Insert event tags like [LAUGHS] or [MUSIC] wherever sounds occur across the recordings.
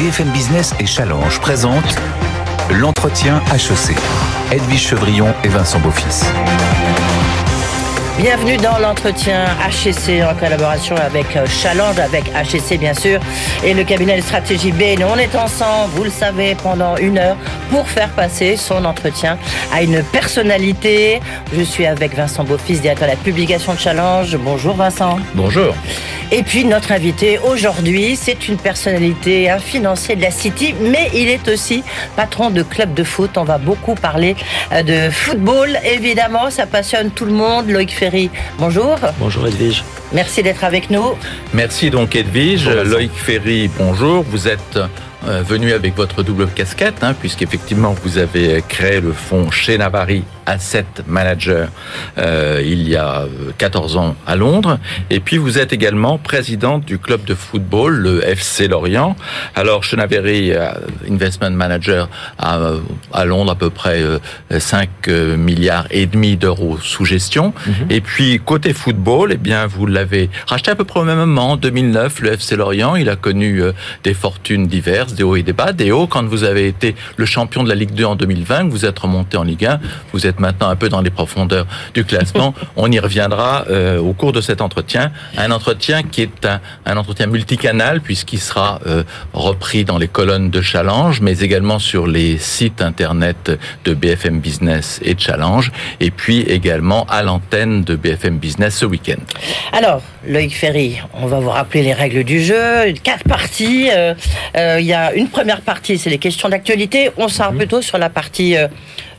BFM Business et Challenge présentent l'entretien HEC. Edwige Chevrillon et Vincent Beaufils. Bienvenue dans l'entretien HEC en collaboration avec euh, Challenge, avec HEC bien sûr, et le cabinet de stratégie B. on est ensemble, vous le savez, pendant une heure pour faire passer son entretien à une personnalité. Je suis avec Vincent Beaufils, directeur de la publication de Challenge. Bonjour Vincent. Bonjour. Et puis notre invité aujourd'hui, c'est une personnalité, un financier de la City, mais il est aussi patron de club de foot. On va beaucoup parler euh, de football, évidemment, ça passionne tout le monde. Loïc Ferry bonjour. Bonjour Edwige. Merci d'être avec nous. Merci donc Edwige. Loïc Ferry, bonjour. Vous êtes euh, venu avec votre double casquette, hein, puisqu'effectivement vous avez créé le fonds chez Navari Asset Manager euh, il y a 14 euh, ans à Londres. Et puis vous êtes également présidente du club de football, le FC Lorient. Alors Chenaberry euh, Investment Manager à, à, Londres à peu près 5 milliards et demi d'euros sous gestion. Mhm. Et puis côté football, eh bien vous l'avez racheté à peu près au même moment, en 2009, le FC Lorient. Il a connu des fortunes diverses, des hauts et des bas. Des hauts quand vous avez été le champion de la Ligue 2 en 2020, vous êtes remonté en Ligue 1, vous êtes maintenant un peu dans les profondeurs du classement. [LAUGHS] On y reviendra euh, au cours de cet entretien. Un entretien qui est un, un entretien multicanal puisqu'il sera euh, repris dans les colonnes de Challenge, mais également sur les sites internet de BFM Business et Challenge, et puis également à l'antenne de BFM Business ce week-end. Alors, Loïc Ferry, on va vous rappeler les règles du jeu. Quatre parties. Euh, il y a une première partie, c'est les questions d'actualité. On sera mhm. plutôt sur la partie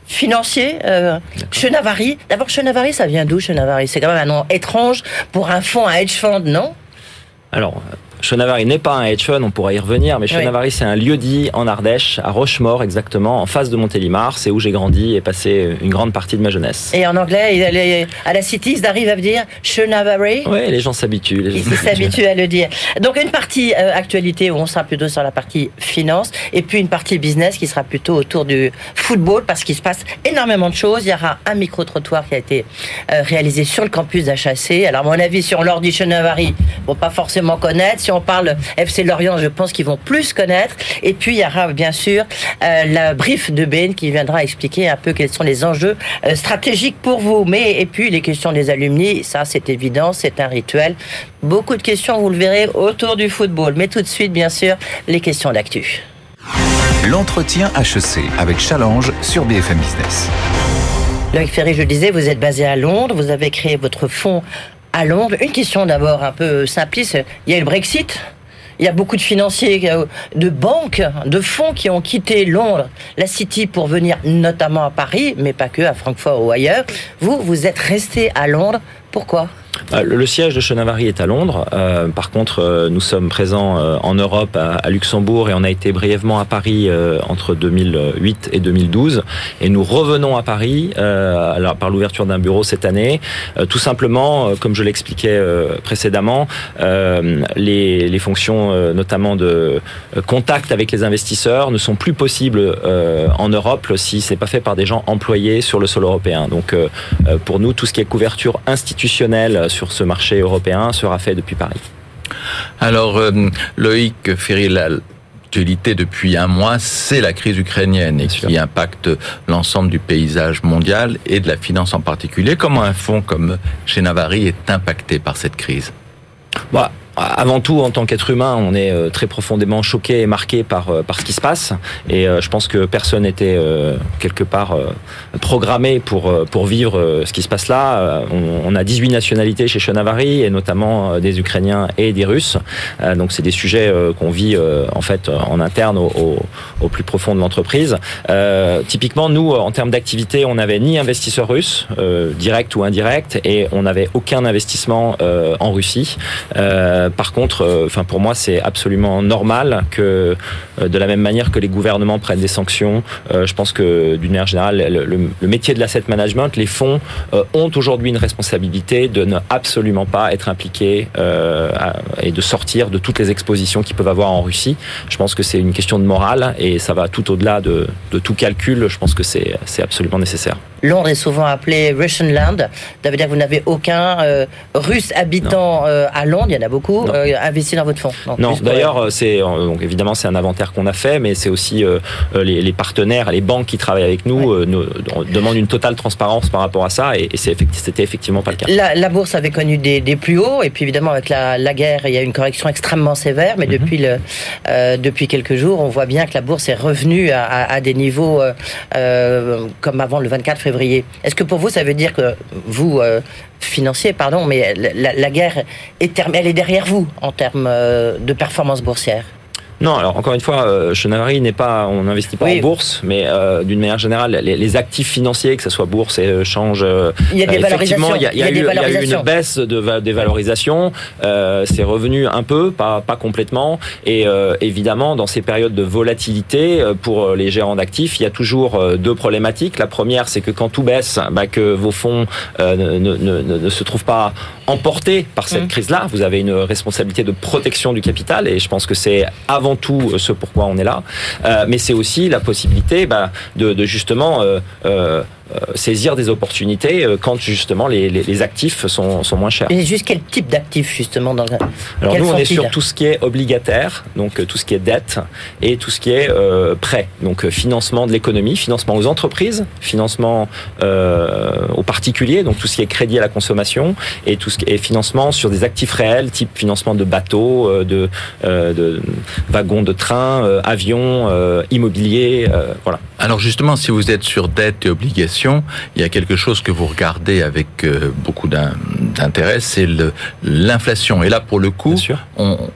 financier. Euh, Chenavari. D'abord, Chenavari, ça vient d'où Chenavari? C'est quand même un nom étrange pour un fonds, un hedge fund, non? Alors, Chenavari n'est pas un fund, on pourrait y revenir, mais Chenavari c'est un lieu dit en Ardèche, à Rochemort exactement, en face de Montélimar. C'est où j'ai grandi et passé une grande partie de ma jeunesse. Et en anglais, il à la City, ils arrivent à dire Chenavari Oui, les gens s'habituent. Ils s'habituent à le dire. Donc une partie euh, actualité où on sera plutôt sur la partie finance, et puis une partie business qui sera plutôt autour du football, parce qu'il se passe énormément de choses. Il y aura un micro-trottoir qui a été euh, réalisé sur le campus d'HAC. Alors, à mon avis, on leur dit Chenavari, vont pas forcément connaître on parle FC Lorient, je pense qu'ils vont plus connaître. Et puis, il y aura bien sûr euh, la brief de Ben qui viendra expliquer un peu quels sont les enjeux euh, stratégiques pour vous. Mais, et puis, les questions des alumni, ça, c'est évident, c'est un rituel. Beaucoup de questions, vous le verrez, autour du football. Mais tout de suite, bien sûr, les questions d'actu. L'entretien HEC avec Challenge sur BFM Business. Loïc Ferry, je le disais, vous êtes basé à Londres, vous avez créé votre fonds à Londres. Une question d'abord un peu simpliste. Il y a le Brexit. Il y a beaucoup de financiers, de banques, de fonds qui ont quitté Londres, la City pour venir notamment à Paris, mais pas que, à Francfort ou ailleurs. Vous, vous êtes resté à Londres. Pourquoi? Le siège de Chenavari est à Londres. Euh, par contre, euh, nous sommes présents en Europe, à, Luxembourg, et on a été brièvement à Paris entre 2008 et 2012. Et nous revenons à Paris alors, par l'ouverture d'un bureau cette année. tout simplement, comme je l'expliquais précédemment, les, les, fonctions notamment de contact avec les investisseurs ne sont plus possibles en Europe si c'est pas fait par des gens employés sur le sol européen. Donc, pour nous, tout ce qui est couverture institutionnelle sur ce marché européen sera fait depuis Paris. Alors, euh, Loïc Ferry, l'actualité depuis un mois, c'est la crise ukrainienne et qui impacte l'ensemble du paysage mondial et de la finance en particulier. Comment un fonds comme chez Navari est impacté par cette crise? Bah, avant tout, en tant qu'être humain, on est euh, très profondément choqué et marqué par, euh, par ce qui se passe. Et euh, je pense que personne n'était quelque part programmé pour, pour vivre ce qui se passe là. On, a 18 nationalités chez Chenavari, et notamment des Ukrainiens et des Russes. Donc c'est des sujets qu'on vit en fait en interne au, au, plus profond de l'entreprise. typiquement, nous, en termes d'activité, on n'avait ni investisseurs russes, direct ou indirect, et on n'avait aucun investissement en Russie. Euh, par contre, euh, enfin pour moi, c'est absolument normal que, euh, de la même manière que les gouvernements prennent des sanctions, je pense que d'une manière générale, le, métier de l'asset management, les fonds ont aujourd'hui une responsabilité de ne absolument pas être impliqués et de sortir de toutes les expositions qu'ils peuvent avoir en Russie. Je pense que c'est une question de morale et ça va tout au-delà de, de tout calcul. Je pense que c'est absolument nécessaire. Londres est souvent appelé Russian Land. Ça veut dire que vous n'avez aucun Russe habitant à Londres, il y en a beaucoup, investi dans votre fonds. non, d'ailleurs, c'est donc évidemment c'est un inventaire qu'on a fait, mais c'est aussi les, partenaires, les banques qui travaillent avec nous nous, demandent une totale transparence par rapport à ça, et, et c'était effectivement pas le cas. La, bourse avait connu des, plus hauts, et puis évidemment avec la, guerre, il y a une correction extrêmement sévère, mais mhm. depuis le depuis quelques jours, on voit bien que la bourse est revenue à, des niveaux euh, euh, comme avant le 24 février. Est-ce que pour vous, ça veut dire que vous, euh, financier, pardon, mais la, guerre est, elle est derrière vous en termes de performance boursière non, alors encore une fois, euh, Chenavary n'est pas, on n'investit pas en bourse, mais euh, d'une manière générale, les, actifs financiers, que ce soit bourse et euh, change, il y a des effectivement, il y a, il y a, eu, une baisse de des valorisations. c'est revenu un peu, pas pas complètement, et évidemment, dans ces périodes de volatilité, pour les gérants d'actifs, il y a toujours deux problématiques. La première, c'est que quand tout baisse, bah, que vos fonds ne, ne, ne, ne, se trouvent pas emportés par cette mmh. crise-là. Vous avez une responsabilité de protection du capital, et je pense que c'est avant tout euh, ce pourquoi on est là, euh, mais c'est aussi la possibilité bah, de, justement euh, saisir des opportunités euh, quand justement les, les, actifs sont, sont, moins chers. Et juste quel type d'actifs justement dans Alors nous on est sur tout ce qui est obligataire, donc euh, tout ce qui est dette et tout ce qui est prêt, donc financement de l'économie, financement aux entreprises, financement aux particuliers, donc tout ce qui est crédit à la consommation et tout ce qui est financement sur des actifs réels, type financement de bateaux, de, de wagons de train, avions, immobilier, voilà. Alors justement, si vous êtes sur dette et obligation, il y a quelque chose que vous regardez avec euh, beaucoup d'intérêt, c'est l'inflation. Et là, pour le coup,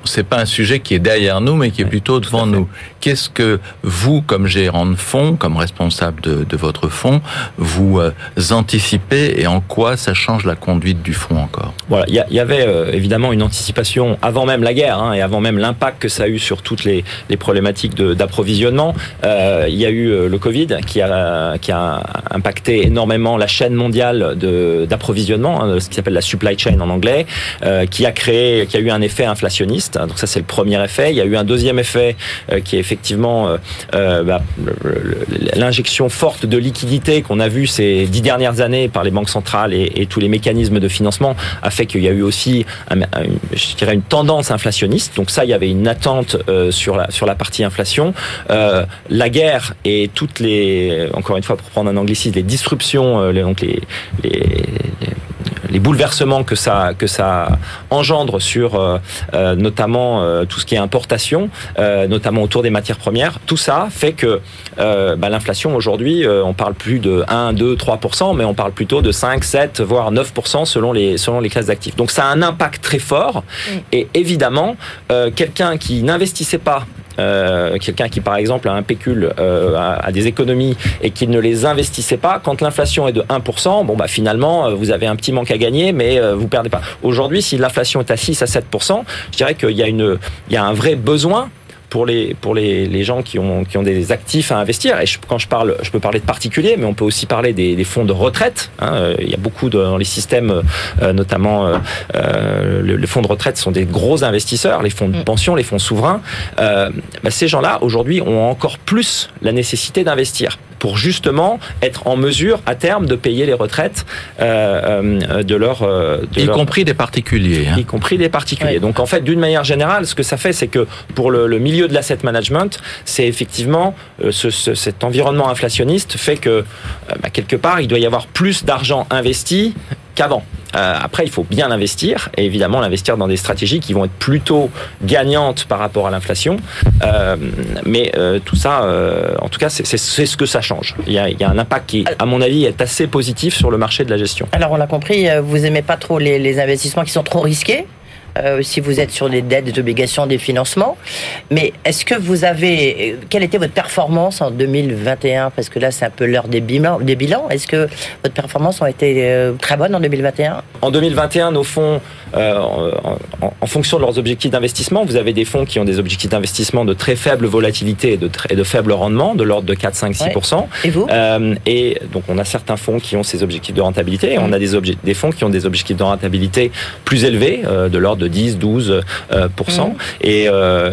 c'est pas un sujet qui est derrière nous, mais qui est plutôt devant nous. Qu'est-ce que vous, comme gérant de fonds, comme responsable de, votre fonds, vous euh, anticipez et en quoi ça change la conduite du fonds encore? Voilà, il y, avait euh, évidemment une anticipation avant même la guerre hein, et avant même l'impact que ça a eu sur toutes les, les problématiques d'approvisionnement. il y a eu le Covid qui a, qui a impacté énormément la chaîne mondiale d'approvisionnement, hein, ce qui s'appelle la supply chain en anglais, euh, qui a créé, qui a eu un effet inflationniste. Donc ça c'est le premier effet. Il y a eu un deuxième effet euh, qui est effectivement euh, euh bah, l'injection forte de liquidités qu'on a vu ces dix dernières années par les banques centrales et, et tous les mécanismes de financement a fait qu'il y a eu aussi, un, je dirais, une tendance inflationniste. Donc ça, il y avait une attente sur la sur la partie inflation. la guerre et tout toutes les, encore une fois pour prendre un anglicisme, les disruptions, euh, les, donc les, les, les bouleversements que ça que ça engendre sur euh, euh, notamment tout ce qui est importation, notamment autour des matières premières, tout ça fait que bah, l'inflation aujourd'hui, on parle plus de 1, 2, 3 mais on parle plutôt de 5, 7, voire 9 selon les selon les classes d'actifs. Donc ça a un impact très fort et évidemment quelqu'un qui n'investissait pas euh, quelqu'un qui par exemple a un pécule, euh, a, des économies et qui ne les investissait pas, quand l'inflation est de 1%, bon bah finalement euh, vous avez un petit manque à gagner, mais vous perdez pas. Aujourd'hui, si l'inflation est à 6 à 7%, je dirais qu'il y a une, il y a un vrai besoin pour les pour les, les gens qui ont qui ont des actifs à investir. Et quand je parle, je peux parler de particuliers, mais on peut aussi parler des, des fonds de retraite. Hein. Il y a beaucoup de, dans les systèmes, euh, notamment euh, euh les fonds de retraite sont des gros investisseurs, les fonds de mm. pension, les fonds souverains. Euh, bah, ces gens-là aujourd'hui ont encore plus la nécessité d'investir pour justement être en mesure à terme de payer les retraites euh, euh de leur, euh, de y compris des particuliers, hein. y compris des particuliers. Donc en fait, d'une manière générale, ce que ça fait, c'est que pour le, le milieu de l'asset management, c'est effectivement euh, ce, ce, cet environnement inflationniste fait que bah, quelque part, il doit y avoir plus d'argent investi qu'avant. Euh, après, il faut bien investir et évidemment l'investir dans des stratégies qui vont être plutôt gagnantes par rapport à l'inflation. Euh, mais euh, tout ça, en tout cas, c'est ce que ça change. Il y, a, il y, a, un impact qui, à mon avis, est assez positif sur le marché de la gestion. Alors, on l'a compris, vous aimez pas trop les, les investissements qui sont trop risqués euh, si vous êtes sur des dettes, des obligations, des financements. Mais est-ce que vous avez, quelle était votre performance en 2021 Parce que là, c'est un peu l'heure des bilans. Des bilans. Est-ce que votre performance a été euh, très bonne en 2021 En 2021, nos fonds, euh, en, fonction de leurs objectifs d'investissement, vous avez des fonds qui ont des objectifs d'investissement de très faible volatilité et de, très, de faible rendement, de l'ordre de 4, 5, 6% Et vous? Et donc, on a certains fonds qui ont ces objectifs de rentabilité, et on a des, des fonds qui ont des objectifs de rentabilité plus élevés, de l'ordre de de 10, 12 mmh. et,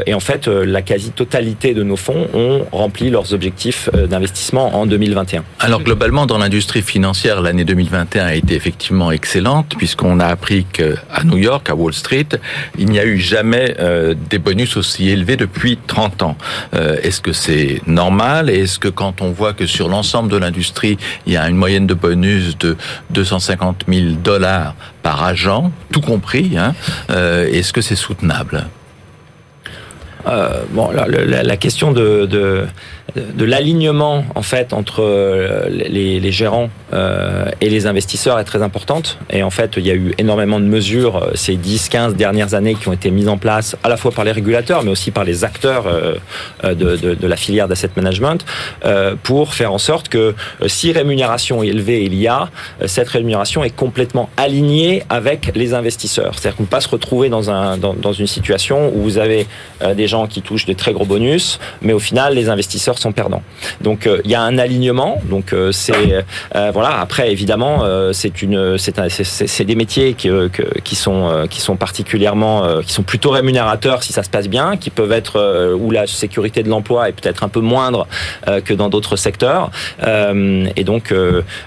et en fait, la quasi-totalité de nos fonds ont rempli leurs objectifs d'investissement en 2021. Alors globalement, dans l'industrie financière, l'année 2021 a été effectivement excellente puisqu'on a appris qu'à New York, à Wall Street, il n'y a eu jamais des bonus aussi élevés depuis 30 ans. Est-ce que c'est normal? Et est-ce que quand on voit que sur l'ensemble de l'industrie, il y a une moyenne de bonus de 250 000 dollars par agent, tout compris, hein, euh, est-ce que c'est soutenable? Euh, bon, la, question de, de l'alignement en fait entre euh, les, les gérants euh, et les investisseurs est très importante. Et en fait, il y a eu énormément de mesures euh, ces 10-15 dernières années qui ont été mises en place à la fois par les régulateurs, mais aussi par les acteurs de, de, de la filière d'asset management pour faire en sorte que si rémunération élevée il y a, cette rémunération est complètement alignée avec les investisseurs. C'est-à-dire qu'on ne peut pas se retrouver dans, un, dans, dans une situation où vous avez des gens qui touchent des très gros bonus, mais au final, les investisseurs perdants. Donc, il y a un alignement. Donc, c'est voilà après, évidemment, euh, c'est une, c'est des métiers qui, euh, qui sont euh, qui sont particulièrement, qui sont plutôt rémunérateurs si ça se passe bien, qui peuvent être où la sécurité de l'emploi est peut-être un peu moindre que dans d'autres secteurs. et donc,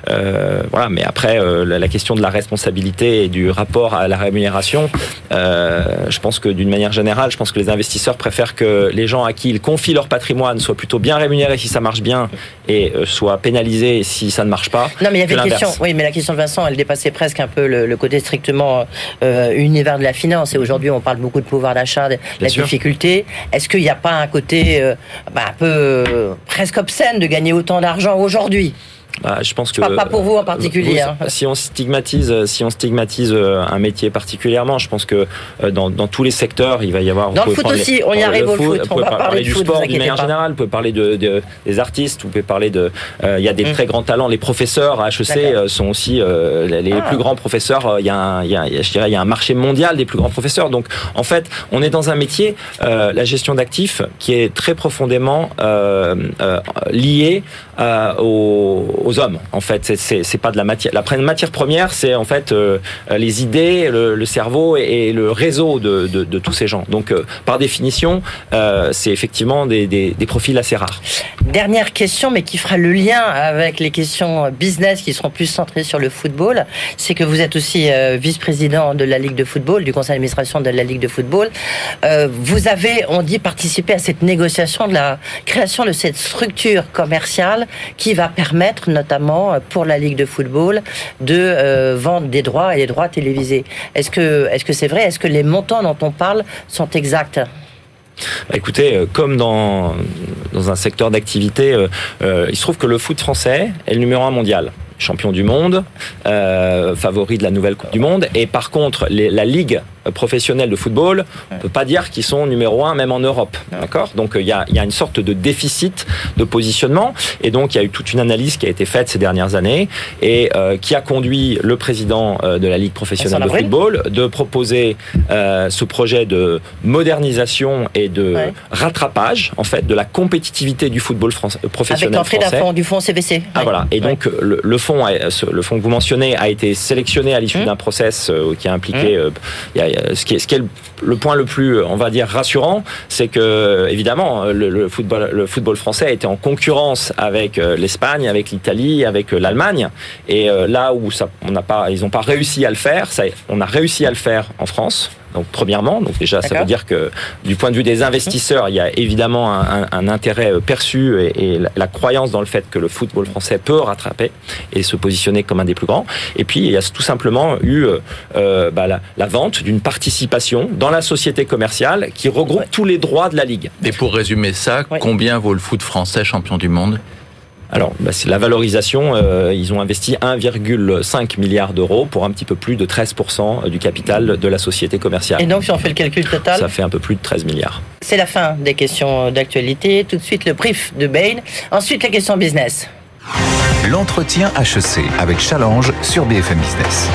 voilà. Mais après, la question de la responsabilité et du rapport à la rémunération, je pense que d'une manière générale, je pense que les investisseurs préfèrent que les gens à qui ils confient leur patrimoine soient plutôt bien si ça marche bien et soient pénalisés si ça ne marche pas. Non, mais il y avait une question. Oui, mais la question de Vincent, elle dépassait presque un peu le, côté strictement euh, univers de la finance. Et aujourd'hui, on parle beaucoup de pouvoir d'achat, de la difficulté. Est-ce qu'il n'y a pas un côté euh, bah, un peu euh, presque obscène de gagner autant d'argent aujourd'hui? Bah, je pense que pas, pour vous en particulier. Hein. Si on stigmatise, si on stigmatise euh, un métier particulièrement, je pense que euh, dans, dans tous les secteurs, il va y avoir. Dans le foot aussi, on y arrive au foot. On va parler, du sport d'une manière générale. Vous pouvez parler de, de, des artistes. Vous pouvez parler de. Euh, il y a des mm. très grands talents. Les professeurs à HEC sont aussi les, ah. plus grands professeurs. Il y a, un, il y a, je dirais, il y a un marché mondial des plus grands professeurs. Donc, en fait, on est dans un métier, la gestion d'actifs, qui est très profondément lié aux aux hommes. En fait, c'est pas de la matière. La matière première, c'est en fait euh, les idées, le, cerveau et, le réseau de, tous ces gens. Donc, euh, par définition, euh, c'est effectivement des, des, profils assez rares. Dernière question, mais qui fera le lien avec les questions business qui seront plus centrées sur le football, c'est que vous êtes aussi vice-président de la Ligue de football, du conseil d'administration de la Ligue de football. vous avez, on dit, participé à cette négociation de la création de cette structure commerciale qui va permettre notamment euh, pour la Ligue de football, de euh, vendre des droits et des droits télévisés. Est-ce que c'est vrai? Est-ce que les montants dont on parle sont exacts? Bah, Écoutez, euh, comme dans un secteur d'activité, il se trouve que le foot français est le numéro un mondial champion du monde, favori de la nouvelle Coupe du Monde. Et par contre, la Ligue professionnels de football, on peut pas dire qu'ils sont numéro un même en Europe. D'accord? Donc il y a, y a, une sorte de déficit de positionnement. Et donc il y a eu toute une analyse qui a été faite ces dernières années et euh, qui a conduit le président euh, de la Ligue professionnelle de football de proposer euh, ce projet de modernisation et de rattrapage en fait de la compétitivité du football français, professionnel Avec l'entrée du fonds CVC. Ah voilà. Et donc le, le, fonds, le fonds que vous mentionnez a été sélectionné à l'issue mmh. d'un process qui a impliqué mmh. y a, ce qui est, ce qui est le, point le plus, on va dire, rassurant, c'est que, évidemment, le, football, le football français a été en concurrence avec euh, l'Espagne, avec l'Italie, avec euh, l'Allemagne. Et euh, là où ça, on n'a pas, ils n'ont pas réussi à le faire, ça, on a réussi à le faire en France. Donc premièrement, donc déjà ça veut dire que du point de vue des investisseurs, il y a évidemment un, intérêt euh, perçu et, la, croyance dans le fait que le football français peut rattraper et se positionner comme un des plus grands. Et puis il y a tout simplement eu euh, euh, bah, la, vente d'une participation dans la société commerciale qui regroupe tous les droits de la ligue. Et pour résumer ça, combien vaut le foot français champion du monde? Alors, bah, c'est la valorisation. Euh, ils ont investi 1,5 milliard d'euros pour un petit peu plus de 13% du capital de la société commerciale. Et donc, si on fait le calcul total Ça fait un peu plus de 13 milliards. C'est la fin des questions d'actualité. Tout de suite, le brief de Bain. Ensuite, les questions business. L'entretien HEC avec Challenge sur BFM Business.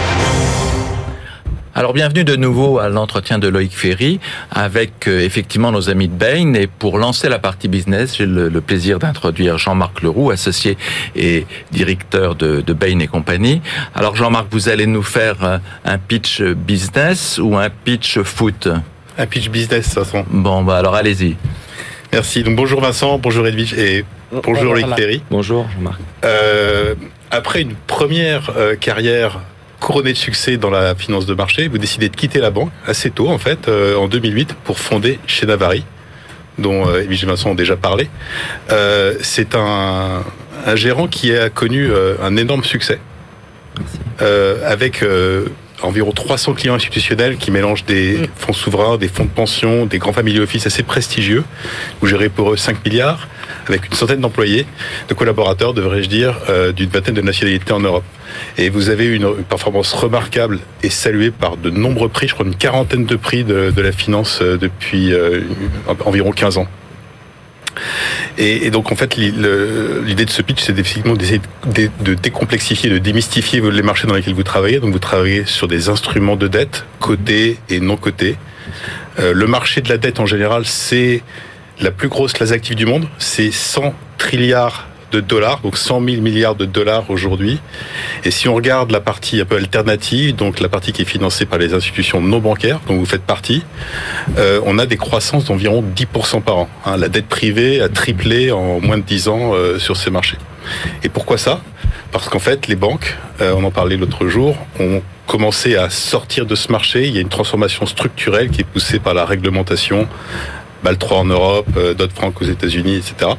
Alors bienvenue de nouveau à l'entretien de Loïc Ferry avec euh, effectivement nos amis de Bain et pour lancer la partie business, j'ai le, plaisir d'introduire Jean-Marc Leroux, associé et directeur de, de Bain et compagnie. Alors Jean-Marc, vous allez nous faire euh, un pitch business ou un pitch foot? Un pitch business, de toute façon. Bon, bah alors allez-y. Merci. Donc bonjour Vincent, bonjour Edwige et bonjour, Loïc Ferry. Bonjour Jean-Marc. Euh, après une première carrière couronné de succès dans la finance de marché, vous décidez de quitter la banque assez tôt, en fait, euh, en 2008, pour fonder chez Navari, dont euh, Vincent ont déjà parlé. Euh, c'est un, un, gérant qui a connu euh, un énorme succès, avec environ 300 clients institutionnels qui mélangent des mm. fonds souverains, des fonds de pension, des grands family office assez prestigieux. Vous gérez pour eux 5 milliards, avec une centaine d'employés, de collaborateurs, devrais-je dire, euh, d'une vingtaine de nationalités en Europe. Et vous avez une, une, performance remarquable et saluée par de nombreux prix, je crois une quarantaine de prix de, de la finance euh, depuis euh, environ 15 ans. Et, donc en fait, l'idée de ce pitch, c'est effectivement d'essayer de décomplexifier, de démystifier les marchés dans lesquels vous travaillez. Donc vous travaillez sur des instruments de dette, cotés et non cotés. Euh, le marché de la dette en général, c'est la plus grosse classe active du monde. C'est 100 trilliards de dollars, donc 100 000 milliards de dollars aujourd'hui. Et si on regarde la partie un peu alternative, donc la partie qui est financée par les institutions non bancaires, dont vous faites partie, euh, on a des croissances d'environ 10% par an. Hein. La dette privée a triplé en moins de 10 ans euh, sur ces marchés. Et pourquoi ça? Parce qu'en fait, les banques, euh, on en parlait l'autre jour, ont commencé à sortir de ce marché. Il y a une transformation structurelle qui est poussée par la réglementation BAL 3 en Europe, euh, Dodd-Frank aux États-Unis, etc.,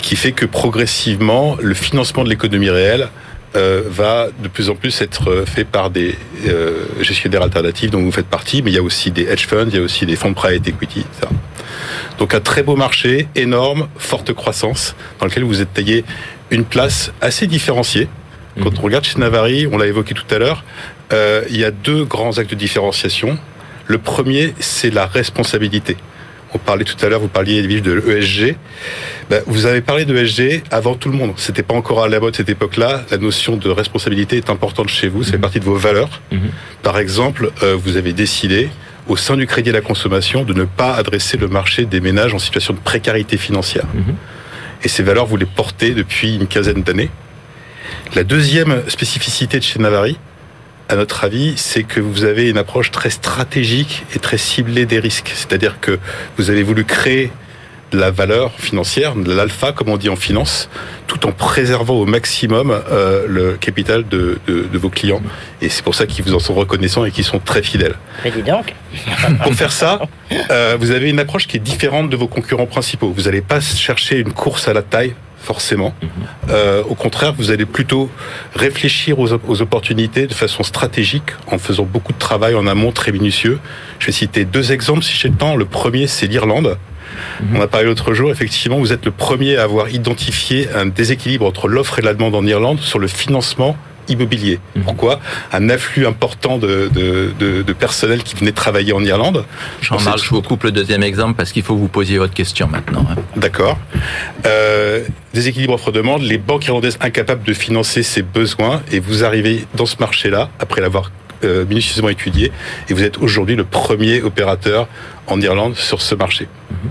qui fait que progressivement, le financement de l'économie réelle euh, va de plus en plus être fait par des euh, gestionnaires alternatifs dont vous faites partie, mais il y a aussi des hedge funds, il y a aussi des fonds de private equity, etc. Donc un très beau marché, énorme, forte croissance, dans lequel vous êtes taillé une place assez différenciée. Quand mhm. on regarde chez Navari, on l'a évoqué tout à l'heure, euh, il y a deux grands actes de différenciation. Le premier, c'est la responsabilité on parlait tout à l'heure, vous parliez de l'ESG. Ben, vous avez parlé de ESG avant tout le monde. C'était pas encore à la mode cette époque-là. La notion de responsabilité est importante chez vous. C'est mhm. partie de vos valeurs. Mhm. Par exemple, euh, vous avez décidé au sein du crédit à la consommation de ne pas adresser le marché des ménages en situation de précarité financière. Mhm. Et ces valeurs, vous les portez depuis une quinzaine d'années. La deuxième spécificité de chez Navari, à notre avis, c'est que vous avez une approche très stratégique et très ciblée des risques. C'est-à-dire que vous avez voulu créer de la valeur financière, de l'alpha, comme on dit en finance, tout en préservant au maximum euh, le capital de, de, de, vos clients. Et c'est pour ça qu'ils vous en sont reconnaissants et qu'ils sont très fidèles. Mais dis donc. [LAUGHS] Pour faire ça, euh, vous avez une approche qui est différente de vos concurrents principaux. Vous n'allez pas chercher une course à la taille forcément. Euh, au contraire, vous allez plutôt réfléchir aux, aux, opportunités de façon stratégique en faisant beaucoup de travail en amont très minutieux. Je vais citer deux exemples si j'ai le temps. Le premier, c'est l'Irlande. On a parlé l'autre jour, effectivement, vous êtes le premier à avoir identifié un déséquilibre entre l'offre et la demande en Irlande sur le financement immobilier. Mhm. Pourquoi Un afflux important de, de, de, de, personnel qui venait travailler en Irlande. Jean-Marc, je vous coupe le deuxième exemple parce qu'il faut que vous posiez votre question maintenant. Hein. D'accord. Euh, déséquilibre offre-demande, les banques irlandaises incapables de financer ces besoins et vous arrivez dans ce marché-là après l'avoir euh, minutieusement étudié et vous êtes aujourd'hui le premier opérateur en Irlande sur ce marché. Mhm.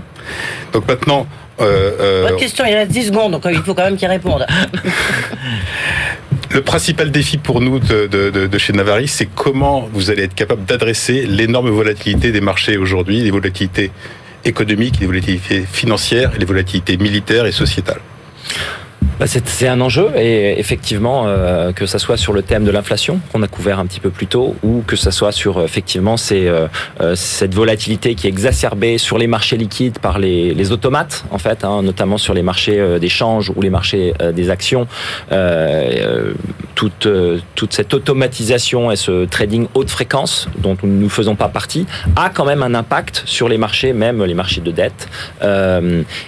Donc maintenant, euh, euh, Votre question, il reste 10 secondes, donc il faut quand même qu'il réponde. [LAUGHS] Le principal défi pour nous de, de, de chez Navari, c'est comment vous allez être capable d'adresser l'énorme volatilité des marchés aujourd'hui, les volatilités économiques, les volatilités financières, les volatilités militaires et sociétales. Bah, c'est un enjeu et effectivement euh, que ça soit sur le thème de l'inflation qu'on a couvert un petit peu plus tôt ou que ça soit sur effectivement ces, euh, euh, cette volatilité qui est exacerbée sur les marchés liquides par les, les automates en fait, hein, notamment sur les marchés euh, des changes ou les marchés des actions. toute toute cette automatisation et ce trading haute fréquence dont nous ne faisons pas partie a quand même un impact sur les marchés, même les marchés de dette.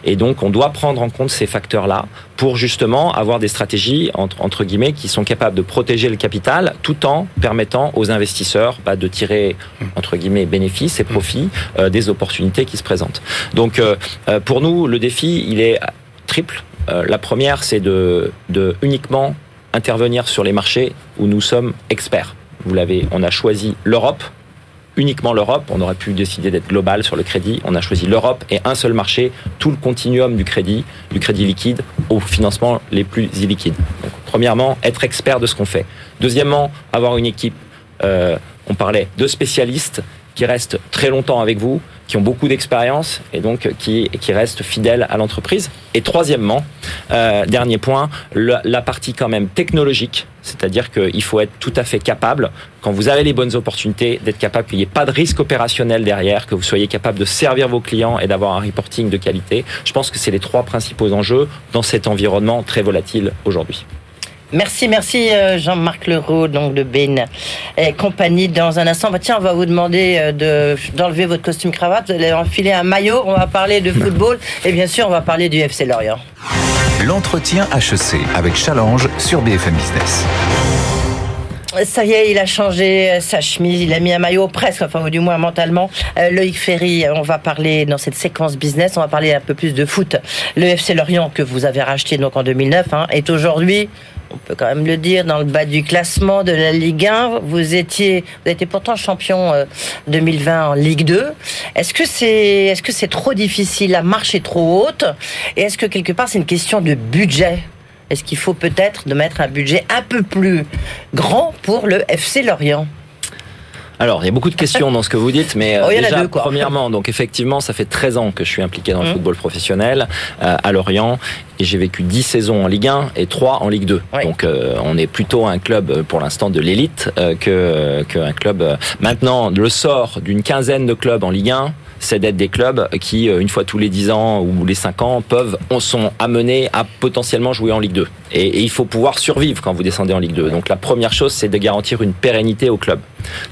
et donc on doit prendre en compte ces facteurs là pour justement avoir des stratégies entre, guillemets qui sont capables de protéger le capital tout en permettant aux investisseurs bah, de tirer entre guillemets bénéfices et profits euh, des opportunités qui se présentent. Donc euh, euh pour nous le défi il est triple. La première c'est de, de uniquement intervenir sur les marchés où nous sommes experts. Vous l'avez, on a choisi l'Europe uniquement l'Europe. On aurait pu décider d'être global sur le crédit. On a choisi l'Europe et un seul marché, tout le continuum du crédit, du crédit liquide aux financements les plus illiquides. Premièrement, être expert de ce qu'on fait. Deuxièmement, avoir une équipe, euh, on parlait de spécialistes qui restent très longtemps avec vous, qui ont beaucoup d'expérience et donc qui, qui restent fidèles à l'entreprise. Et troisièmement, euh, dernier point, la partie quand même technologique, c'est-à-dire qu'il faut être tout à fait capable, quand vous avez les bonnes opportunités, d'être capable qu'il n'y ait pas de risque opérationnel derrière, que vous soyez capable de servir vos clients et d'avoir un reporting de qualité. Je pense que c'est les trois principaux enjeux dans cet environnement très volatile aujourd'hui. Merci, merci euh, Jean-Marc Leroux, donc de Bain et compagnie. Dans un instant, bah, tiens, on va vous demander euh, de, d'enlever votre costume cravate, vous allez enfiler un maillot, on va parler de football et bien sûr, on va parler du FC Lorient. L'entretien HEC avec Challenge sur BFM Business. Ça y est, il a changé sa chemise, il a mis un maillot presque, enfin du moins mentalement. Euh, Loïc Ferry, on va parler dans cette séquence business, on va parler un peu plus de foot. Le FC Lorient que vous avez racheté donc en 2009 hein, est aujourd'hui on peut quand même le dire, dans le bas du classement de la Ligue 1. Vous étiez, vous étiez pourtant champion 2020 euh, en Ligue 2. Est-ce que c'est, est-ce que c'est trop difficile La marche est trop haute? Et est-ce que quelque part c'est une question de budget? Est-ce qu'il faut peut-être de mettre un budget un peu plus grand pour le FC Lorient? Alors, il y a beaucoup de questions dans ce que vous dites, mais oh, déjà, premièrement, donc effectivement, ça fait 13 ans que je suis impliqué dans le mmh. football professionnel euh, à Lorient, et j'ai vécu 10 saisons en Ligue 1 et 3 en Ligue 2. Donc, euh, on est plutôt un club euh, pour l'instant de l'élite que qu'un club. Maintenant, le sort d'une quinzaine de clubs en Ligue 1 c'est d'être des clubs qui, une fois tous les 10 ans ou les 5 ans, peuvent, sont amenés à potentiellement jouer en Ligue 2. Et, il faut pouvoir survivre quand vous descendez en Ligue 2. Donc la première chose, c'est de garantir une pérennité au club.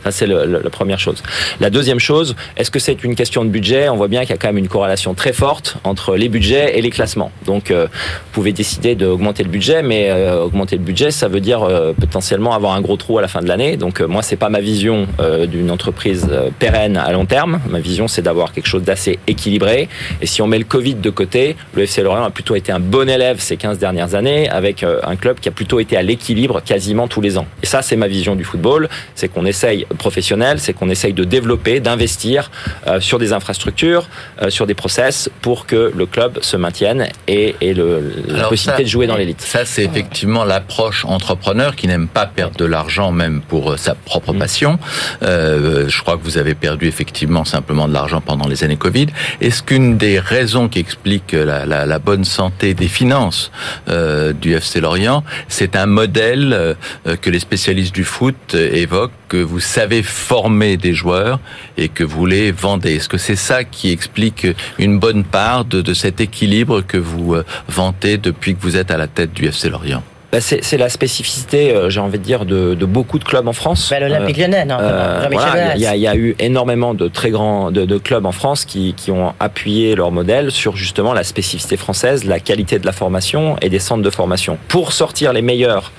Ça, c'est la première chose. La deuxième chose, est-ce que c'est une question de budget? On voit bien qu'il y a quand même une corrélation très forte entre les budgets et les classements. Donc, euh, vous pouvez décider d'augmenter le budget, mais euh, augmenter le budget, ça veut dire euh, potentiellement avoir un gros trou à la fin de l'année. Donc, moi, c'est pas ma vision d'une entreprise pérenne à long terme. Ma vision, c'est d'avoir quelque chose d'assez équilibré. Et si on met le Covid de côté, le FC Lorient a plutôt été un bon élève ces 15 dernières années, avec un club qui a plutôt été à l'équilibre quasiment tous les ans. Et ça, c'est ma vision du football. C'est qu'on essaie professionnel, c'est qu'on essaye de développer, d'investir euh, sur des infrastructures, euh, sur des process pour que le club se maintienne et ait le, la possibilité de jouer dans l'élite. Ça, c'est effectivement l'approche entrepreneur qui n'aime pas perdre de l'argent même pour euh, sa propre mm. passion. Euh, je crois que vous avez perdu effectivement simplement de l'argent pendant les années Covid. Est-ce qu'une des raisons qui explique la, la, la bonne santé des finances euh, du FC Lorient, c'est un modèle que les spécialistes du foot évoquent que vous savez former des joueurs et que vous les vendez. Est-ce que c'est ça qui explique une bonne part de, de cet équilibre que vous euh, vantez depuis que vous êtes à la tête du FC Lorient? Bah, c'est la spécificité, euh, j'ai envie de dire, de, de, beaucoup de clubs en France. Bah, L'Olympique Lyonnais, non euh, Il y, y, a eu énormément de très grands de, de clubs en France qui, qui, ont appuyé leur modèle sur justement la spécificité française, la qualité de la formation et des centres de formation. Pour sortir les meilleurs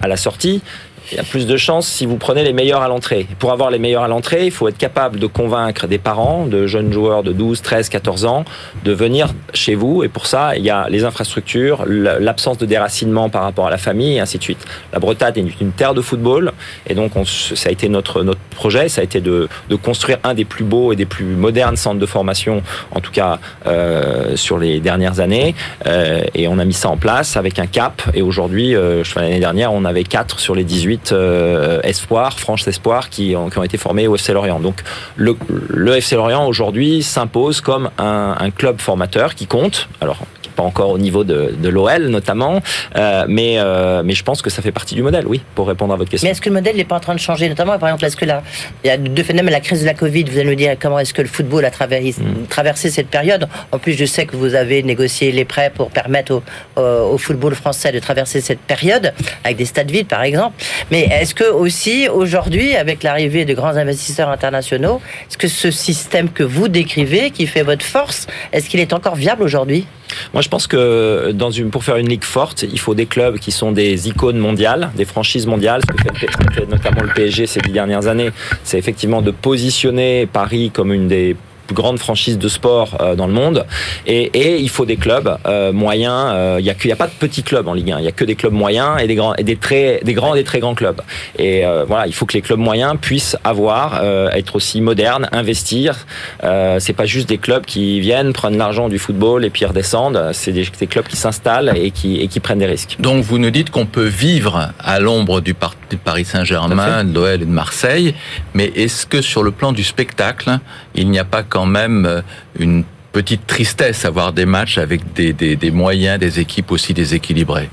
à la sortie, il y a plus de chances si vous prenez les meilleurs à l'entrée. Pour avoir les meilleurs à l'entrée, il faut être capable de convaincre des parents, de jeunes joueurs de 12, 13, 14 ans, de venir chez vous. Et pour ça, il y a les infrastructures, l'absence de déracinement par rapport à la famille, et ainsi de suite. La Bretagne est une terre de football, et donc on, ça a été notre, notre projet, ça a été de, de, construire un des plus beaux et des plus modernes centres de formation, en tout cas euh, sur les dernières années. Euh, et on a mis ça en place avec un cap. Et aujourd'hui, euh, l'année dernière, on avait 4 sur les 18 euh, espoirs, franches espoirs, qui ont, été formés au FC Lorient. Donc le, le FC Lorient aujourd'hui s'impose comme un, un, club formateur qui compte. Alors pas encore au niveau de, de l'OL notamment, euh, mais euh, mais je pense que ça fait partie du modèle, oui, pour répondre à votre question. Mais est-ce que le modèle n'est pas en train de changer, notamment par exemple, est-ce que là, il y a deux phénomènes, la crise de la Covid, vous allez nous dire comment est-ce que le football a traversé, mm. traversé cette période. En plus, je sais que vous avez négocié les prêts pour permettre au, au football français de traverser cette période avec des stades vides, par exemple. Mais est-ce que aussi aujourd'hui, avec l'arrivée de grands investisseurs internationaux, est-ce que ce système que vous décrivez, qui fait votre force, est-ce qu'il est encore viable aujourd'hui? Moi, je pense que dans une, pour faire une ligue forte, il faut des clubs qui sont des icônes mondiales, des franchises mondiales. Ce que fait, notamment le PSG ces dix dernières années, c'est effectivement de positionner Paris comme une des plus grandes franchises de sport dans le monde. Et, et il faut des clubs moyens. Il n'y a, a, pas de petits clubs en Ligue 1. Il n'y a que des clubs moyens et des grands, et des très, des grands et des très grands clubs. Et voilà, il faut que les clubs moyens puissent avoir, être aussi modernes, investir. c'est pas juste des clubs qui viennent prennent l'argent du football et puis redescendent. C'est des, des, clubs qui s'installent et qui, et qui prennent des risques. Donc vous nous dites qu'on peut vivre à l'ombre du, du, Paris Saint-Germain, de l'OL et de Marseille, mais est-ce que sur le plan du spectacle, il n'y a pas quand même euh, une petite tristesse à voir des matchs avec des, des, des moyens, des équipes aussi déséquilibrées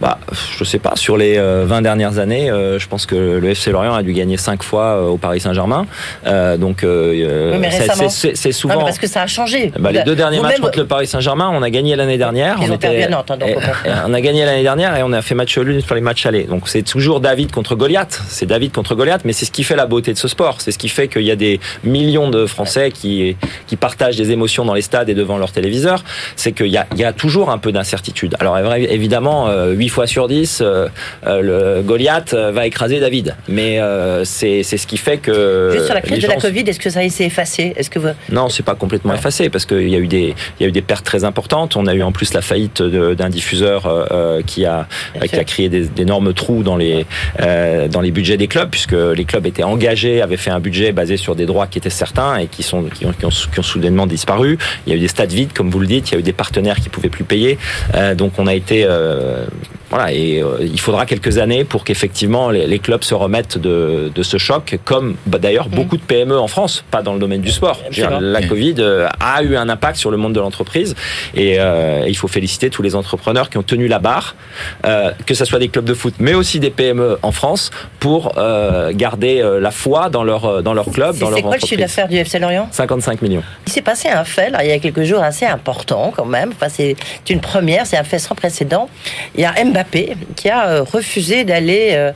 bah, je sais pas. Sur les 20 euh, dernières années, euh, je pense que le FC Lorient a dû gagner 5 fois euh, au Paris Saint-Germain. donc, c'est souvent. parce que ça a changé. Bah, les deux derniers matchs contre le Paris Saint-Germain, on a gagné l'année dernière. Ils on, ont perdu à Nantes, hein, on a gagné l'année dernière et on a fait match nul sur les matchs allés. Donc, c'est toujours David contre Goliath. C'est David contre Goliath, mais c'est ce qui fait la beauté de ce sport. C'est ce qui fait qu'il y a des millions de Français qui, qui partagent des émotions dans les stades et devant leur téléviseur. C'est qu'il y a, il y a toujours un peu d'incertitude. Alors, évidemment, 8 fois sur 10, euh, euh, le Goliath euh, va écraser David. Mais c'est ce qui fait que. Juste sur la crise de la Covid, est-ce que ça s'est effacé? Est-ce que vous... Non, c'est pas complètement effacé parce qu'il y a eu des il y a eu des pertes très importantes. On a eu en plus la faillite d'un diffuseur qui a qui a créé d'énormes trous dans les dans les budgets des clubs puisque les clubs étaient engagés, avaient fait un budget basé sur des droits qui étaient certains et qui sont qui ont, qui ont, soudainement disparu. Il y a eu des stades vides, comme vous le dites. Il y a eu des partenaires qui pouvaient plus payer. donc on a été voilà, et euh, il faudra quelques années pour qu'effectivement les, les, clubs se remettent de, de ce choc, comme bah, d'ailleurs mm. beaucoup de PME en France, pas dans le domaine du sport. la Covid euh, a eu un impact sur le monde de l'entreprise et euh, il faut féliciter tous les entrepreneurs qui ont tenu la barre, euh, que ce soit des clubs de foot, mais aussi des PME en France, pour garder la foi dans leur dans leur club, dans leur entreprise. C'est quoi le chiffre d'affaires du FC Lorient? 55 millions. Il s'est passé un fait là, il y a quelques jours assez important quand même. Enfin, c'est une première, c'est un fait sans précédent. Il y a Mbappé qui a euh, refusé d'aller euh,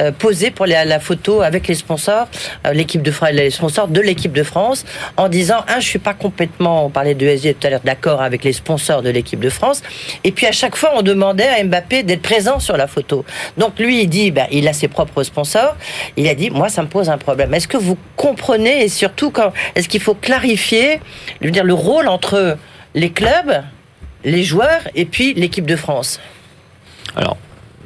euh, poser pour la, photo avec les sponsors, l'équipe de les sponsors de l'équipe de France, en disant un, je suis pas complètement, on de ESG tout à l'heure, d'accord avec les sponsors de l'équipe de France, et puis à chaque fois on demandait à Mbappé d'être présent sur la photo. Donc lui il dit, ben, il a ses propres sponsors, il a dit, moi ça me pose un problème. Est-ce que vous comprenez et surtout est-ce qu'il faut clarifier, le rôle entre les clubs, les joueurs et puis l'équipe de France? Alors,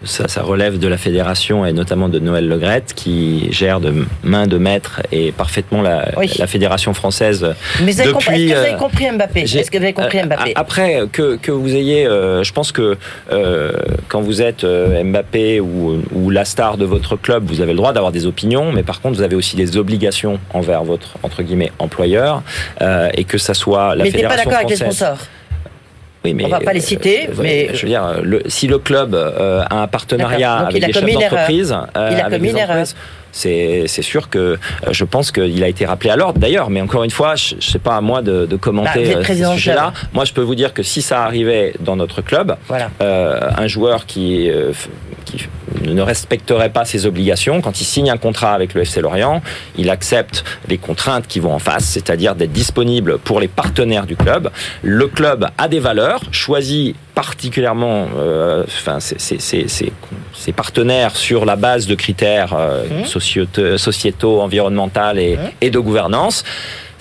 ça, ça, relève de la fédération et notamment de Noël Legrette qui gère de main de maître et parfaitement la, la fédération française. Mais compris, est-ce que vous avez compris Mbappé Est-ce que vous avez compris euh, Mbappé Après que, que vous ayez, euh, je pense que euh, quand vous êtes euh, Mbappé ou, ou, la star de votre club, vous avez le droit d'avoir des opinions, mais par contre vous avez aussi des obligations envers votre entre guillemets employeur euh, et que ça soit la mais fédération pas d'accord avec les sponsors. Oui, mais, on va pas les citer, euh, mais je veux dire, le, si le club euh, a un partenariat avec des chefs d'entreprise, euh, il a commis une erreur c'est sûr que euh, je pense qu'il a été rappelé à l'ordre d'ailleurs, mais encore une fois, je, ne sais pas à moi de, de commenter bah, ce sujet-là. Moi, je peux vous dire que si ça arrivait dans notre club, voilà. euh, un joueur qui, euh, qui ne respecterait pas ses obligations, quand il signe un contrat avec le FC Lorient, il accepte les contraintes qui vont en face, c'est-à-dire d'être disponible pour les partenaires du club. Le club a des valeurs, choisit particulièrement euh, enfin, ses, partenaires sur la base de critères euh, mmh. sociétaux, environnementaux et, mmh. et de gouvernance.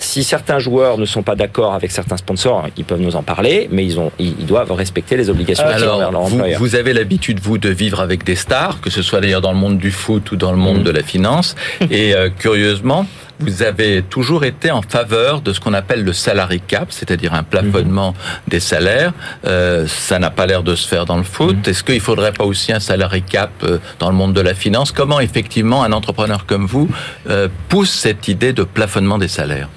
Si certains joueurs ne sont pas d'accord avec certains sponsors, ils peuvent nous en parler, mais ils, ont, ils, doivent respecter les obligations Alors, envers leur vous, vous avez l'habitude, vous, de vivre avec des stars, que ce soit d'ailleurs dans le monde du foot ou dans le monde mmh. de la finance. [LAUGHS] Et euh, curieusement, vous avez toujours été en faveur de ce qu'on appelle le salary cap, c'est-à-dire un plafonnement mmh. des salaires. Euh, ça n'a pas l'air de se faire dans le foot. Mmh. Est-ce qu'il faudrait pas aussi un salary cap euh, dans le monde de la finance? Comment effectivement un entrepreneur comme vous euh, pousse cette idée de plafonnement des salaires?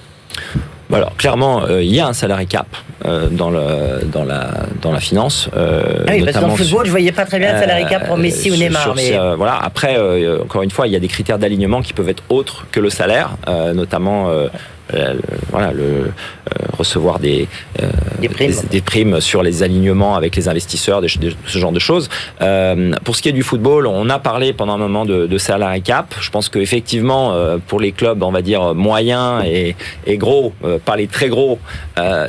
Alors clairement, euh, il y a un salarié cap euh, dans le dans la dans la finance. Euh, ah oui, parce que dans le football, je voyais pas très bien le salarié cap pour Messi ou Neymar. mais... voilà. Après, encore une fois, il y a des critères d'alignement qui peuvent être autres que le salaire, notamment euh, voilà, le, euh, recevoir des, euh, des, primes. Des, primes. sur les alignements avec les investisseurs, de, ce genre de choses. pour ce qui est du football, on a parlé pendant un moment de, de salary cap. Je pense qu'effectivement, pour les clubs, on va dire moyens et, et gros, pas les très gros,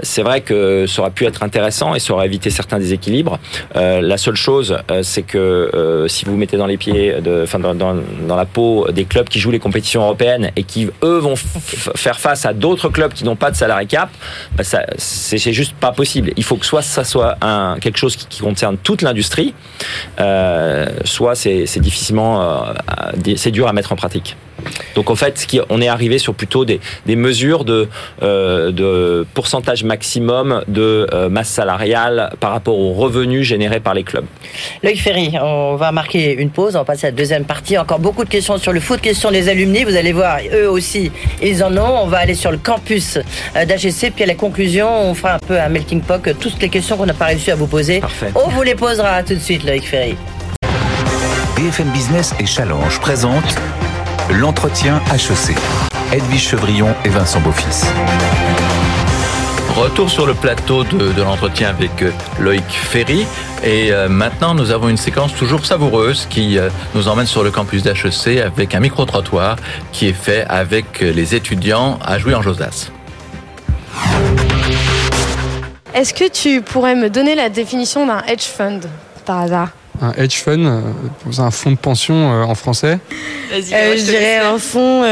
c'est vrai que ça aurait pu être intéressant et ça aurait évité certains déséquilibres. la seule chose, c'est que si vous mettez dans les pieds, de, enfin dans, dans, dans, la peau des clubs qui jouent les compétitions européennes et qui eux vont faire face à d'autres clubs qui n'ont pas de salarié cap, bah, c'est juste pas possible. Il faut que soit ça soit quelque chose qui, concerne toute l'industrie, euh, soit c'est difficilement, euh, c'est dur à mettre en pratique. Donc en fait, on est arrivé sur plutôt des, mesures de, euh, de pourcentage maximum de euh, masse salariale par rapport aux revenus générés par les clubs. Loïc Ferry, on va marquer une pause, on va passer à la deuxième partie. Encore beaucoup de questions sur le foot, questions des alumni. Vous allez voir, eux aussi, ils en ont. On va aller sur le campus euh, d'AGC, puis à la conclusion, on fera un peu un melting pot, toutes les questions qu'on n'a pas réussi à vous poser. Parfait. On vous les posera tout de suite, Loïc Ferry. BFM Business et Challenge présentent L'entretien HEC. Edwige Chevrillon et Vincent Beaufils. Retour sur le plateau de, l'entretien avec euh, Loïc Ferry. Et euh, maintenant, nous avons une séquence toujours savoureuse qui euh, nous emmène sur le campus d'HEC avec un micro-trottoir qui est fait avec les étudiants à jouer en Josas. Est-ce que tu pourrais me donner la définition d'un hedge fund par hasard? Un hedge fund, euh, un fonds de pension euh, en français. Euh, Je dirais un fonds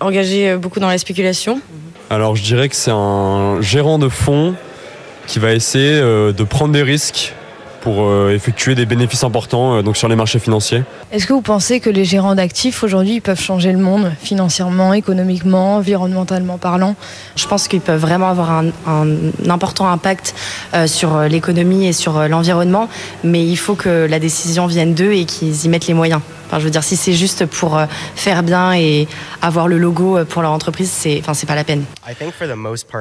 engagé beaucoup dans la spéculation. Alors je dirais que c'est un gérant de fonds qui va essayer de prendre des risques pour euh, effectuer des bénéfices importants euh, donc sur les marchés financiers. Est-ce que vous pensez que les gérants d'actifs aujourd'hui peuvent changer le monde financièrement, économiquement, environnementalement parlant? Je pense qu'ils peuvent vraiment avoir un, important impact euh, sur l'économie et sur l'environnement, mais il faut que la décision vienne d'eux et qu'ils y mettent les moyens. Enfin, je veux dire, si c'est juste pour faire bien et avoir le logo pour leur entreprise, c'est, enfin, c'est pas la peine.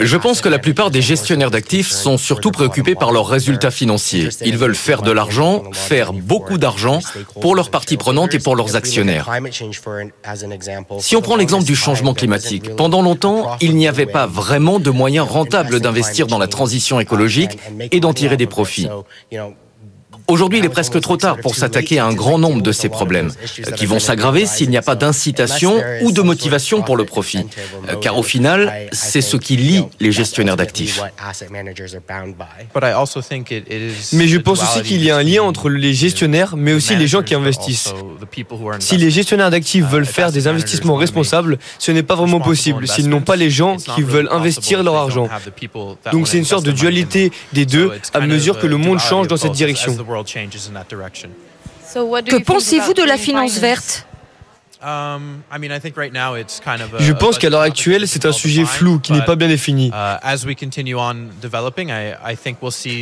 Je pense que la plupart des gestionnaires d'actifs sont surtout préoccupés par leurs résultats financiers. Ils veulent faire de l'argent, faire beaucoup d'argent pour leurs parties prenantes et pour leurs actionnaires. Si on prend l'exemple du changement climatique, pendant longtemps, il n'y avait pas vraiment de moyens rentables d'investir dans la transition écologique et d'en tirer des profits. Aujourd'hui, il est presque trop tard pour s'attaquer à un grand nombre de ces problèmes, euh, qui vont s'aggraver s'il n'y a pas d'incitation ou de motivation pour le profit. Euh, car au final, c'est ce qui lie les gestionnaires d'actifs. Mais je pense aussi qu'il y a un lien entre les gestionnaires, mais aussi les gens qui investissent. Si les gestionnaires d'actifs veulent faire des investissements responsables, ce n'est pas vraiment possible s'ils n'ont pas les gens qui veulent investir leur argent. Donc c'est une sorte de dualité des deux à mesure que le monde change dans cette direction. Que pensez-vous de la finance? verte? Je pense qu'à l'heure actuelle, c'est un sujet flou qui n'est pas bien défini. Uh,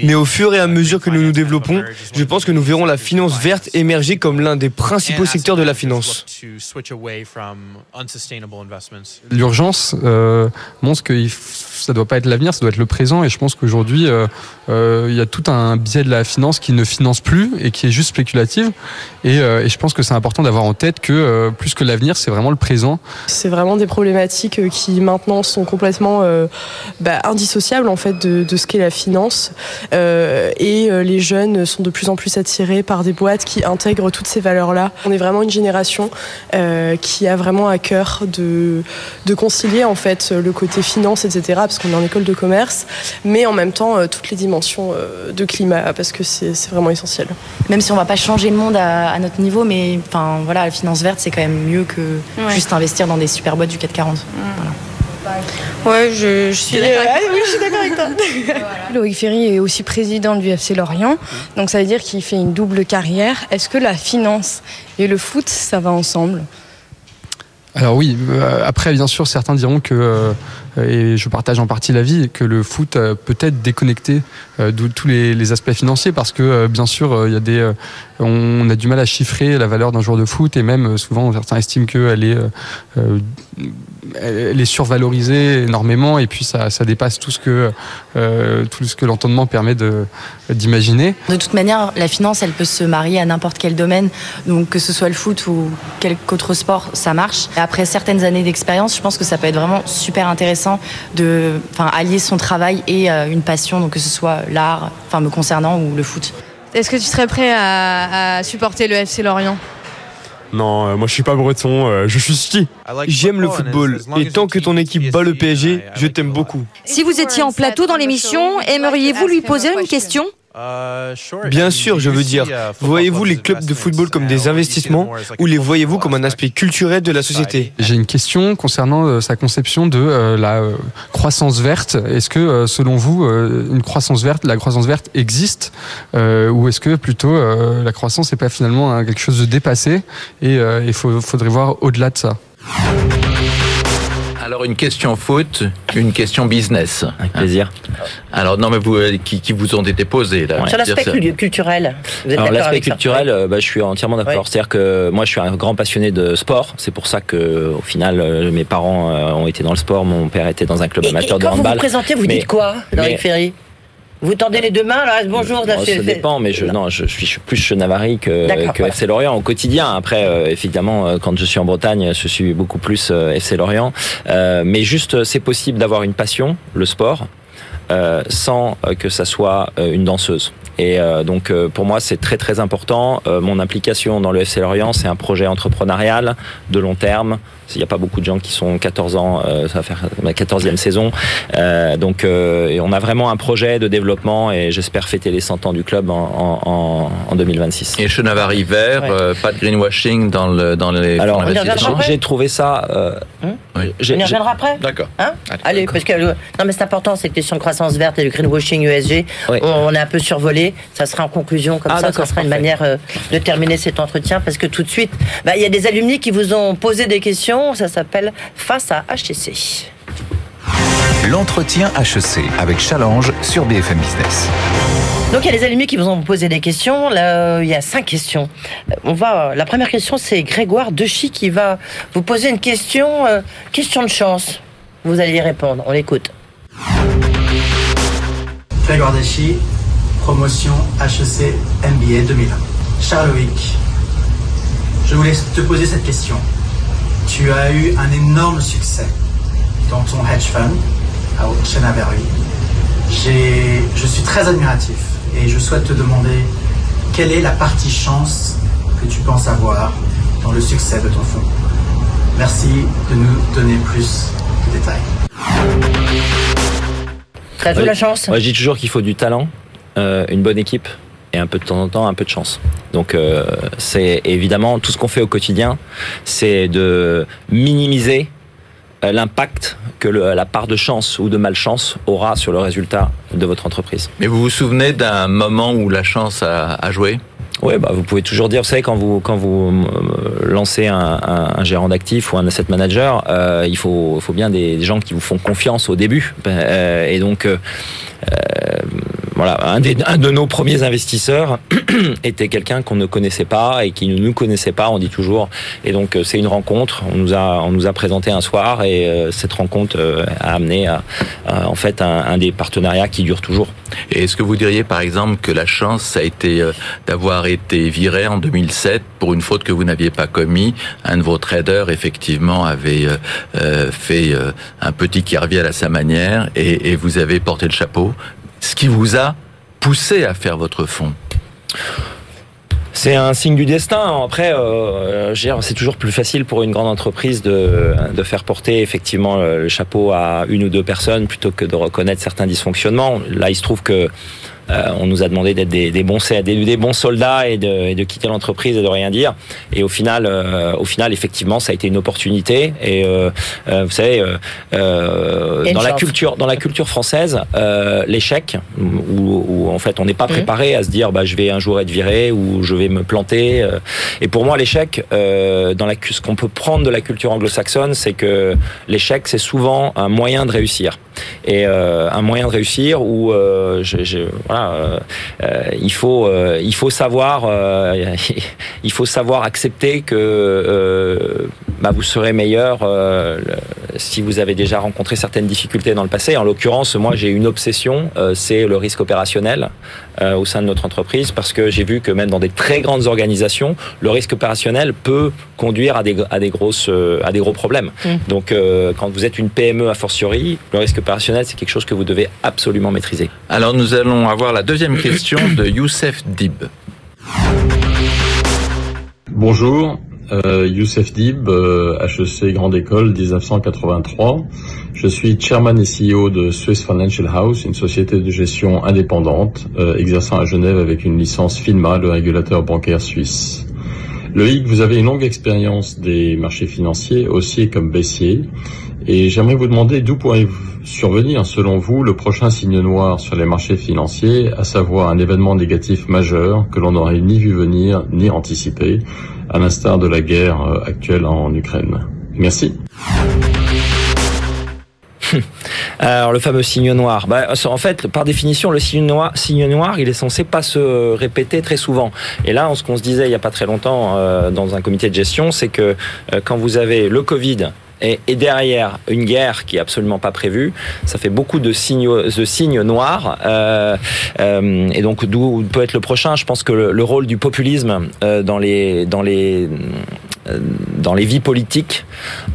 Mais au fur et à mesure que nous nous développons, je pense que nous verrons la finance verte émerger comme l'un des principaux secteurs de la finance. L'urgence euh, montre que ça ne doit pas être l'avenir, ça doit être le présent. Et je pense qu'aujourd'hui, euh, euh, il y a tout un biais de la finance qui ne finance plus et qui est juste spéculative. Et, et je pense que c'est important d'avoir en tête que plus que l'avenir, c'est vraiment le présent. C'est vraiment des problématiques euh, qui maintenant sont complètement euh, bah, indissociables en fait de, ce qu'est la finance. Euh, et les jeunes sont de plus en plus attirés par des boîtes qui intègrent toutes ces valeurs-là. On est vraiment une génération qui a vraiment à cœur de, de concilier en fait le côté finance, etc. Parce qu'on est en école de commerce, mais en même temps toutes les dimensions de climat parce que c'est vraiment essentiel. Même si on va pas changer le monde à, à notre niveau, mais enfin voilà, la finance verte c'est quand même mieux que juste investir dans des super boîtes du 440. Ouais, je, suis d'accord avec toi. [LAUGHS] Loïc Ferry est aussi président du FC Lorient, donc ça veut dire qu'il fait une double carrière. Est-ce que la finance et le foot, ça va ensemble? Alors oui, euh, après bien sûr certains diront que, euh, et je partage en partie l'avis, que le foot euh, peut être déconnecté de tous les, aspects financiers parce que bien sûr il y a des, on a du mal à chiffrer la valeur d'un joueur de foot et même souvent certains estiment qu'elle est elle est survalorisée énormément et puis ça, ça dépasse tout ce que euh, tout ce que l'entendement permet de d'imaginer. De toute manière, la finance, elle peut se marier à n'importe quel domaine, donc que ce soit le foot ou quelque autre sport, ça marche. Et après certaines années d'expérience, je pense que ça peut être vraiment super intéressant de, enfin, allier son travail et euh, une passion, donc que ce soit l'art, enfin, me concernant ou le foot. Est-ce que tu serais prêt à, à supporter le FC Lorient? Non, euh, moi je suis pas breton, euh, je suis ski. J'aime le football et tant que ton équipe bat le PSG, je t'aime beaucoup. Si vous étiez en plateau dans l'émission, aimeriez-vous lui poser une question? Bien sûr, je veux dire, voyez-vous les clubs de football comme des investissements ou les voyez-vous comme un aspect culturel de la société? J'ai une question concernant euh, sa conception de euh, la euh, croissance verte. Est-ce que, selon vous, une croissance verte, la croissance verte existe ou est-ce que plutôt la croissance n'est pas finalement quelque chose de dépassé? Et il faudrait voir au-delà de ça alors une question foot, une question business. Avec plaisir. Alors non mais vous euh, qui, qui vous ont été posées là. Sur l'aspect culturel. L'aspect culturel, euh, bah, je suis entièrement d'accord. C'est-à-dire que moi je suis un grand passionné de sport. C'est pour ça que au final euh, mes parents ont été dans le sport. Mon père était dans un club amateur de handball. Quand vous vous présentez, vous dites quoi, Loïc Ferry? Vous tendez les deux mains, là, bonjour. Là, ça dépend, mais je, non, je, suis plus Chenavary que, que FC Lorient au quotidien. Après, euh, évidemment, euh, quand je suis en Bretagne, je suis beaucoup plus euh, FC Lorient. mais juste, c'est possible d'avoir une passion, le sport, sans que ça soit une danseuse. Et donc pour moi c'est très très important. mon implication dans le FC Lorient c'est un projet entrepreneurial de long terme il n'y a pas beaucoup de gens qui sont 14 ans, euh, ça va faire ma 14e saison. Euh, donc euh, on a vraiment un projet de développement et j'espère fêter les 100 ans du club en, en, en 2026. Et Chenavari vert, pas de greenwashing dans, le, dans les Alors j'ai trouvé ça... Hum oui. On y reviendra après D'accord. Hein Allez, parce que non mais c'est important cette question de croissance verte et du greenwashing USG. On, est un peu survolé. Ça sera en conclusion comme ah, ça. Ça sera une manière de terminer cet entretien parce que tout de suite, bah, il y a des alumni qui vous ont posé des questions ça s'appelle Face à HTC. L'entretien HEC avec Challenge sur BFM Business. Donc il y a les alumni qui vous ont posé des questions. Là, il y a cinq questions. Euh, on va. La première question, c'est Grégoire Dechy qui va vous poser une question, euh, question de chance. Vous allez y répondre. On l'écoute. Grégoire Dechy, promotion HEC MBA 2001. Charles je voulais te poser cette question tu as eu un énorme succès dans ton hedge fund à Chenaberry. Je suis très admiratif et je souhaite te demander quelle est la partie chance que tu penses avoir dans le succès de ton fonds. Merci de nous donner plus de détails. Très de la chance? Moi, je dis toujours qu'il faut du talent, euh, une bonne équipe et un peu de temps en temps un peu de chance. Donc euh, c'est évidemment tout ce qu'on fait au quotidien, c'est de minimiser euh, l'impact que la part de chance ou de malchance aura sur le résultat de votre entreprise. Mais vous vous souvenez d'un moment où la chance a, joué? Oui, bah, vous pouvez toujours dire, vous savez, quand vous, quand vous euh, lancez un, gérant d'actifs ou un asset manager, il faut, faut bien des, gens qui vous font confiance au début. et donc, voilà, un, de nos premiers investisseurs [CLEARS THROAT] était quelqu'un qu'on ne connaissait pas et qui ne nous connaissait pas, on dit toujours. Et donc euh, c'est une rencontre. On nous a on nous a présenté un soir et euh, cette rencontre euh, a amené à, en fait un, des partenariats qui dure toujours. Et est-ce que vous diriez par exemple que la chance ça a été d'avoir été viré en 2007 pour une faute que vous n'aviez pas commis? Un de vos traders effectivement avait fait un petit qui à sa manière et, et vous avez porté le chapeau ce qui vous a poussé à faire votre fonds c'est un signe du destin. Après, euh, c'est toujours plus facile pour une grande entreprise de, de faire porter effectivement le chapeau à une ou deux personnes plutôt que de reconnaître certains dysfonctionnements. Là, il se trouve que on nous a demandé d'être des, des, bons, des, des, bons soldats et de, et de quitter l'entreprise et de rien dire. Et au final, euh, au final, effectivement, ça a été une opportunité. Et euh, vous savez, dans la culture, dans la culture française, l'échec, où, où, en fait on n'est pas mmh. préparé à se dire, bah, je vais un jour être viré ou je vais me planter. Et pour moi, l'échec, dans la, ce qu'on peut prendre de la culture anglo-saxonne, c'est que l'échec, c'est souvent un moyen de réussir et euh, un moyen de réussir où euh, je, je, euh, euh il faut euh, [LAUGHS] savoir accepter que bah, vous serez meilleur si vous avez déjà rencontré certaines difficultés dans le passé. En l'occurrence, moi j'ai une obsession, c'est le risque opérationnel au sein de notre entreprise parce que j'ai vu que même dans des très grandes organisations, le risque opérationnel peut conduire à des à des grosses à des gros problèmes. Mmh. Donc quand vous êtes une PME a fortiori, le risque opérationnel, c'est quelque chose que vous devez absolument maîtriser. Alors nous allons avoir la deuxième question de Youssef Dib. Bonjour, euh, Youssef Dib, HEC euh, Grande École 1983. Je suis chairman et CEO de Swiss Financial House, une société de gestion indépendante euh, exerçant à Genève avec une licence FINMA, le régulateur bancaire suisse. Loïc, vous avez une longue expérience des marchés financiers, haussiers comme baissiers, et j'aimerais vous demander d'où pourrait survenir, selon vous, le prochain signe noir sur les marchés financiers, à savoir un événement négatif majeur que l'on n'aurait ni vu venir ni anticipé, à l'instar de la guerre euh, actuelle en Ukraine. Merci. [LAUGHS] Alors le fameux signe noir. Bah, en fait, par définition, le signe noir, signe noir, il est censé pas se répéter très souvent. Et là, ce qu'on se disait il y a pas très longtemps euh, dans un comité de gestion, c'est que euh, quand vous avez le Covid et, derrière une guerre qui est absolument pas prévue, ça fait beaucoup de signes, de signes noirs. Euh, euh, et donc d'où peut être le prochain Je pense que le, rôle du populisme euh, dans les dans les dans les vies politiques,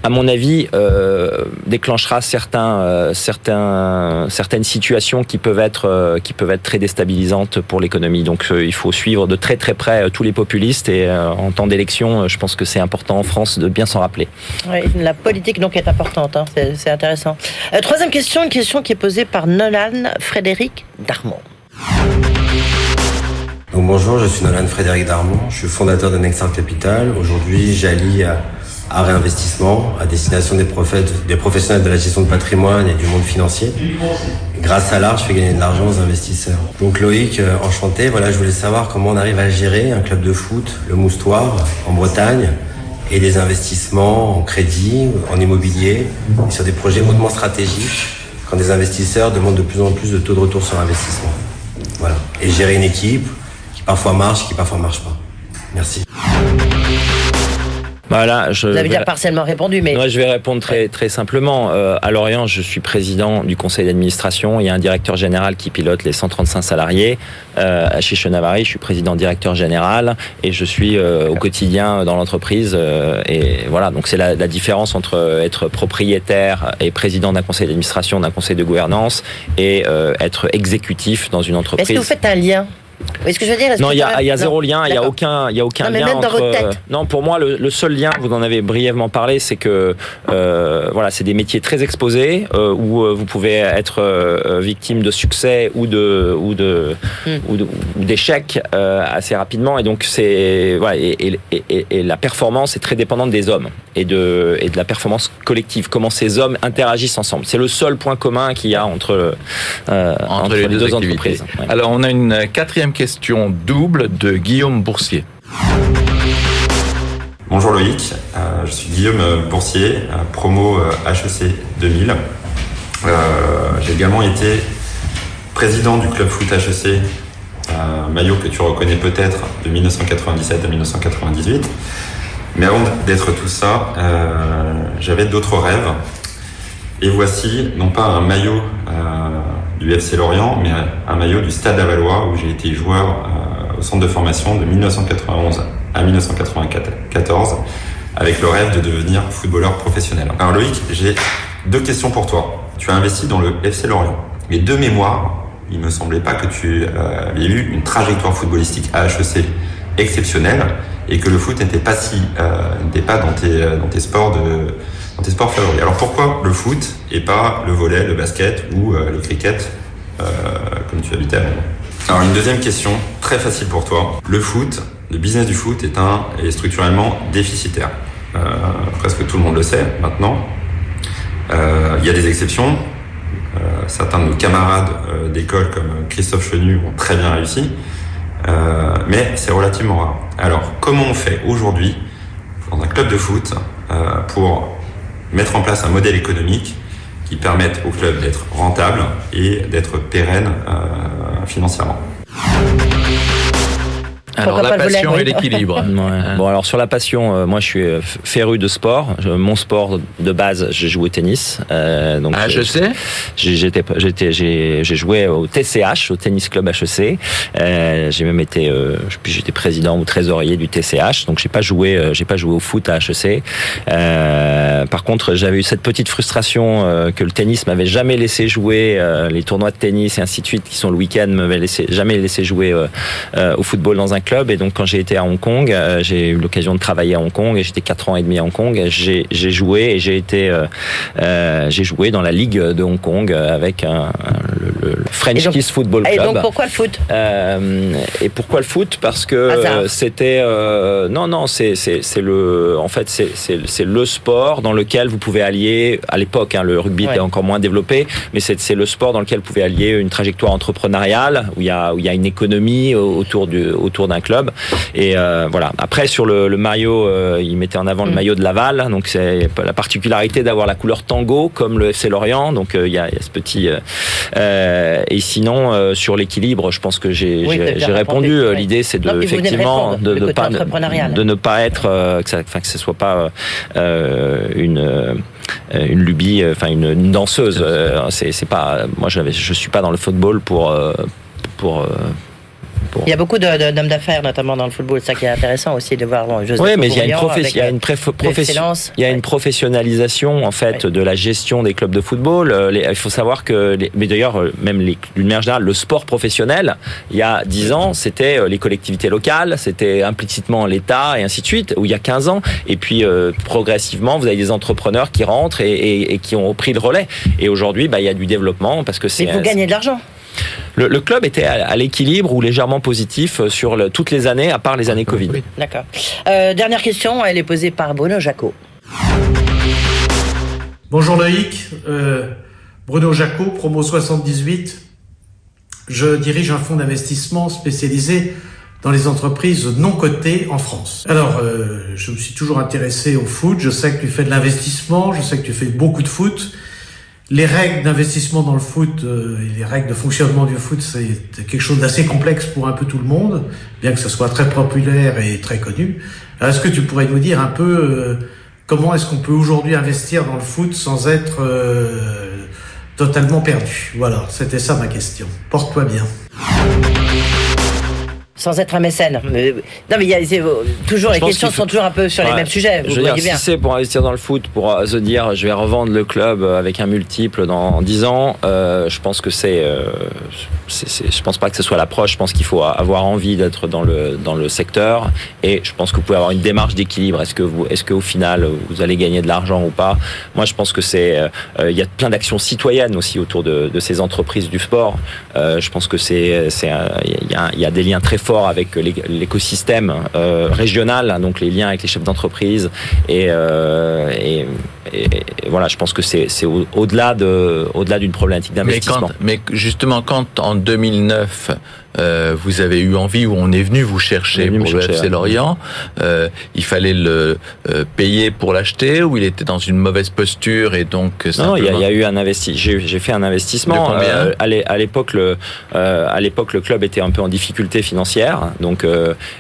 à mon avis, euh, déclenchera euh, certains, certaines situations qui peuvent être, qui peuvent être très déstabilisantes pour l'économie. Donc, il faut suivre de très très près tous les populistes et en temps d'élection, je pense que c'est important en France de bien s'en rappeler. La politique donc est importante, hein. c'est intéressant. troisième question, une question qui est posée par Nolan Frédéric Darmon bonjour, je suis Nolan Frédéric Darmon, je suis fondateur de Nexar Capital. Aujourd'hui, j'allie à, réinvestissement à destination des, des professionnels de la gestion de patrimoine et du monde financier. Grâce à l'art, je fais gagner de l'argent aux investisseurs. Donc Loïc, euh, enchanté. Voilà, je voulais savoir comment on arrive à gérer un club de foot, le Moustoir, en Bretagne, et des investissements en crédit, en immobilier, et sur des projets hautement stratégiques, quand des investisseurs demandent de plus en plus de taux de retour sur investissement. Voilà. Et gérer une équipe, parfois marche, qui parfois marche pas. Merci. Voilà, je Vous avez déjà partiellement répondu, mais... Je vais répondre très, très simplement. Euh, à Lorient, je suis président du conseil d'administration. Il y a un directeur général qui pilote les 135 salariés. Euh, à chez Chenavari, je suis président directeur général et je suis euh, au quotidien dans l'entreprise. Euh, et voilà, donc c'est la, la, différence entre être propriétaire et président d'un conseil d'administration, d'un conseil de gouvernance et être exécutif dans une entreprise. Est-ce que vous faites un lien ce que je veux dire? Non, il y a, y a zéro lien, il y a aucun, il y a aucun lien entre. Euh, non, pour moi, le, le, seul lien, vous en avez brièvement parlé, c'est que euh, voilà, c'est des métiers très exposés euh, où vous pouvez être euh, victime de succès ou de ou de hmm. ou d'échecs assez rapidement, et donc c'est voilà, et, et, et, et, la performance est très dépendante des hommes et de et de la performance collective, comment ces hommes interagissent ensemble. C'est le seul point commun qu'il y a entre entre, entre, les, deux, entreprises. Alors, on a une quatrième question double de Guillaume Boursier. Bonjour Loïc, euh, je suis Guillaume Boursier, euh, promo HEC euh, 2000. J'ai également été président du club foot HEC, maillot que tu reconnais peut-être de 1997 à 1998. Mais avant d'être tout ça, j'avais d'autres rêves. Et voici, non pas un maillot du FC Lorient, mais un maillot du Stade Lavallois où j'ai été joueur euh, au centre de formation de 1991 à 1994 avec le rêve de devenir footballeur professionnel. Alors Loïc, j'ai deux questions pour toi. Tu as investi dans le FC Lorient. Mais de mémoire, il me semblait pas que tu euh, avais eu une trajectoire footballistique à HEC exceptionnelle et que le foot n'était pas si euh, dans tes dans tes sports de tes sports favoris. Alors pourquoi le foot et pas le volet, le basket ou euh, le cricket euh, comme tu habitais Londres? Alors une deuxième question, très facile pour toi. Le foot, le business du foot est, un, structurellement déficitaire. Euh, presque tout le monde le sait maintenant. Il y a des exceptions. certains de nos camarades d'école comme Christophe Chenu ont très bien réussi. mais c'est relativement rare. Alors comment on fait aujourd'hui dans un club de foot pour mettre en place un modèle économique qui permette au club d'être rentable et d'être pérenne euh, financièrement. Alors la passion et l'équilibre. [LAUGHS] Bon alors sur la passion, euh, moi je suis euh, féru de sport. mon sport de base, j'ai joué au tennis. Euh, donc ah je sais. J'étais, j'étais, j'ai, joué au TCH, au tennis club HEC. Euh, j'ai même été, euh, puis j'étais président ou trésorier du TCH. Donc j'ai pas joué, euh, j'ai pas joué au foot à HEC. par contre, j'avais eu cette petite frustration que le tennis m'avait jamais laissé jouer les tournois de tennis et ainsi de suite qui sont le week-end m'avaient laissé jamais laissé jouer au football dans un d'un club. Et donc, quand j'ai été à Hong Kong, j'ai eu l'occasion de travailler à Hong Kong et j'étais quatre ans et demi à Hong Kong. J'ai joué et j'ai été, j'ai joué dans la ligue de Hong Kong avec un, le, French Kiss Football Club. Et donc, pourquoi le foot? Et pourquoi le foot? Parce que c'était, non, non, c'est le, en fait, c'est le sport dans lequel vous pouvez allier, à l'époque, hein, le rugby était encore moins développé, mais c'est le sport dans lequel vous pouvez allier une trajectoire entrepreneuriale où il y a, où il y a une économie autour du, autour d'un club. Et euh, voilà. Après, sur le, le maillot, euh, il mettait en avant le mm. maillot de Laval. Donc, c'est la particularité d'avoir la couleur tango comme le FC Lorient. Donc, euh, il, y a, il, y a, ce petit. et sinon, sur l'équilibre, je pense que j'ai répondu. L'idée, c'est de effectivement de, de, pas, de, ne pas être, que, ça, que ce soit pas une une lubie, enfin une, danseuse. c'est pas, moi, je je suis pas dans le football pour pour il y a beaucoup d'hommes d'affaires, notamment dans le football. C'est ça qui est intéressant aussi de voir. Bon, oui, mais il y a une, il y a une, il y a une professionnalisation en fait de la gestion des clubs de football. Euh, il faut savoir que, mais d'ailleurs, euh, même d'une manière générale, le sport professionnel, il y a 10 ans, c'était euh, les collectivités locales, c'était implicitement l'État et ainsi de suite. Où il y a 15 ans, et puis progressivement, vous avez des entrepreneurs qui rentrent et, et, qui ont pris le relais. Et aujourd'hui, bah, il y a du développement parce que c'est. Il faut gagner de l'argent. Le, club était à, l'équilibre ou légèrement positif sur toutes les années, à part les années Covid. D'accord. Euh, dernière question, elle est posée par Bruno Jacot. Bonjour Loïc, euh, Bruno Jacot, promo 78. Je dirige un fonds d'investissement spécialisé dans les entreprises non cotées en France. Alors, euh, je me suis toujours intéressé au foot. Je sais que tu fais de l'investissement, je sais que tu fais beaucoup de foot les règles d'investissement dans le foot euh, et les règles de fonctionnement du foot, c'est quelque chose d'assez complexe pour un peu tout le monde, bien que ce soit très populaire et très connu. Est-ce que tu pourrais nous dire un peu euh, comment est-ce qu'on peut aujourd'hui investir dans le foot sans être euh, totalement perdu? Voilà, c'était ça ma question. Porte-toi bien sans être un mécène. non, mais il y a, toujours, les questions sont toujours un peu sur les mêmes sujets. Vous je veux dire, bien. si c'est pour investir dans le foot, pour euh, se dire je vais revendre le club avec un multiple dans 10 ans, euh, je pense que c'est, euh, je pense pas que ce soit l'approche. Je pense qu'il faut avoir envie d'être dans le dans le secteur et je pense que vous pouvez avoir une démarche d'équilibre. Est-ce que vous, est-ce qu'au final vous allez gagner de l'argent ou pas? Moi, je pense que c'est, il y a plein d'actions citoyennes aussi autour de, de ces entreprises du sport. je pense que c'est, c'est, il y a, y a des liens très forts avec l'écosystème euh, régional, hein, donc les liens avec les chefs d'entreprise. Et, euh, et, voilà, je pense que c'est au-delà de, au-delà d'une problématique d'investissement. Mais, mais, justement, quand en 2009 euh, vous avez eu envie ou on est venu vous chercher pour le FC Lorient, euh, il fallait le euh, payer pour l'acheter ou il était dans une mauvaise posture et donc non, il y, a, eu un investissement. J'ai fait un investissement. À l'époque, le à l'époque le club était un peu en difficulté financière, donc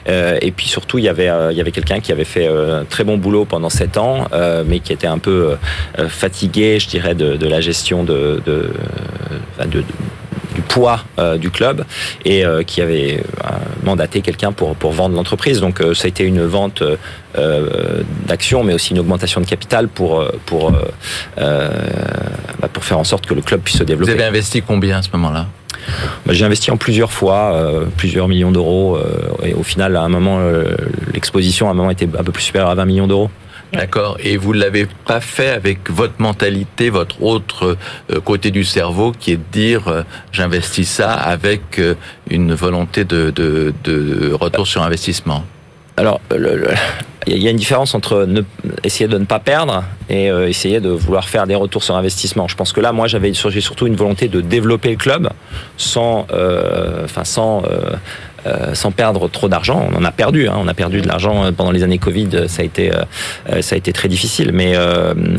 et puis surtout il y avait il y avait quelqu'un qui avait fait un très bon boulot pendant sept ans, mais qui était un peu fatigué, je dirais, de, de la gestion de, de, de du poids euh, du club et euh, qui avait euh, mandaté quelqu'un pour, pour vendre l'entreprise. Donc ça a été une vente d'actions, mais aussi une augmentation de capital pour, pour, bah, pour faire en sorte que le club puisse se développer. Vous avez investi combien à ce moment-là? Bah, J'ai investi en plusieurs fois, plusieurs millions d'euros, et au final, à un moment, l'exposition à un moment était un peu plus supérieure à 20 millions d'euros. D'accord. Et vous l'avez pas fait avec votre mentalité, votre autre euh, côté du cerveau, qui est de dire euh, j'investis ça avec euh, une volonté de, de, de retour sur investissement? Alors, il y a une différence entre essayer de ne pas perdre et essayer de vouloir faire des retours sur investissement. Je pense que là, moi, j'avais surtout une volonté de développer le club sans, enfin, sans euh, sans perdre trop d'argent. On en a perdu, hein. on a perdu de l'argent euh, pendant les années Covid. Ça a été, euh, ça a été très difficile. Mais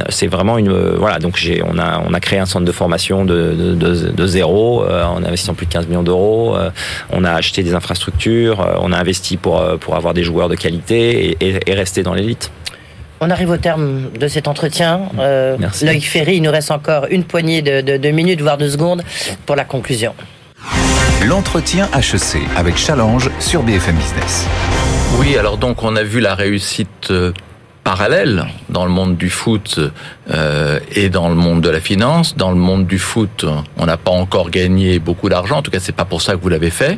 c'est vraiment une, voilà. Donc j'ai, on a, on a créé un centre de formation de, de, de, zéro. en plus de 15 millions d'euros. on a acheté des infrastructures. on a investi pour pour avoir des joueurs de qualité et, et, rester dans l'élite. On arrive au terme de cet entretien. Euh, Loïc Ferry, il nous reste encore une poignée de, de, de minutes, voire de secondes, pour la conclusion. L'entretien HEC avec Challenge sur BFM Business. Oui, alors donc on a vu la réussite euh, parallèles dans le monde du foot euh, et dans le monde de la finance. Dans le monde du foot, on n'a pas encore gagné beaucoup d'argent. En tout cas, c'est pas pour ça que vous l'avez fait.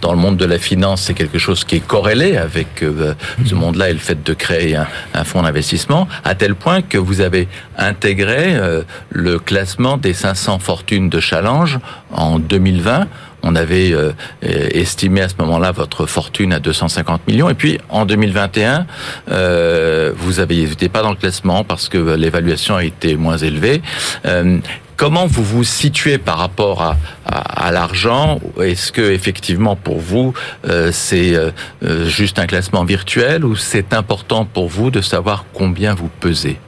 Dans le monde de la finance, c'est quelque chose qui est corrélé avec euh, ce monde-là et le fait de créer un, un fonds d'investissement, à tel point que vous avez intégré euh, le classement des 500 fortunes de Challenge en 2020 on avait euh, estimé à ce moment-là votre fortune à 250 millions. Et puis en 2021, euh, vous n'étiez pas dans le classement parce que l'évaluation a été moins élevée. Euh, comment vous vous situez par rapport à, l'argent? Est-ce que effectivement pour vous euh, c'est juste un classement virtuel ou c'est important pour vous de savoir combien vous pesez?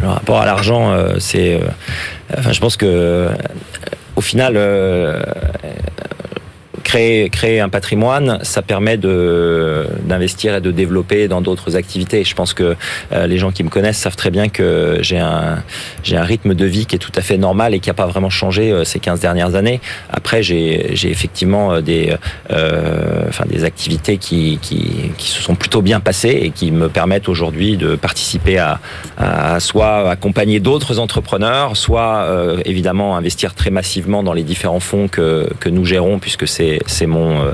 Le, rapport à l'argent, c'est, enfin, je pense que au final, euh, créer, créer un patrimoine, ça permet de d'investir et de développer dans d'autres activités. Je pense que euh, les gens qui me connaissent savent très bien que j'ai un j'ai un rythme de vie qui est tout à fait normal et qui n'a pas vraiment changé euh, ces 15 dernières années. Après, j'ai j'ai effectivement euh, des enfin des activités qui, qui qui se sont plutôt bien passées et qui me permettent aujourd'hui de participer à, à soit accompagner d'autres entrepreneurs, soit évidemment investir très massivement dans les différents fonds que que nous gérons puisque c'est c'est mon euh,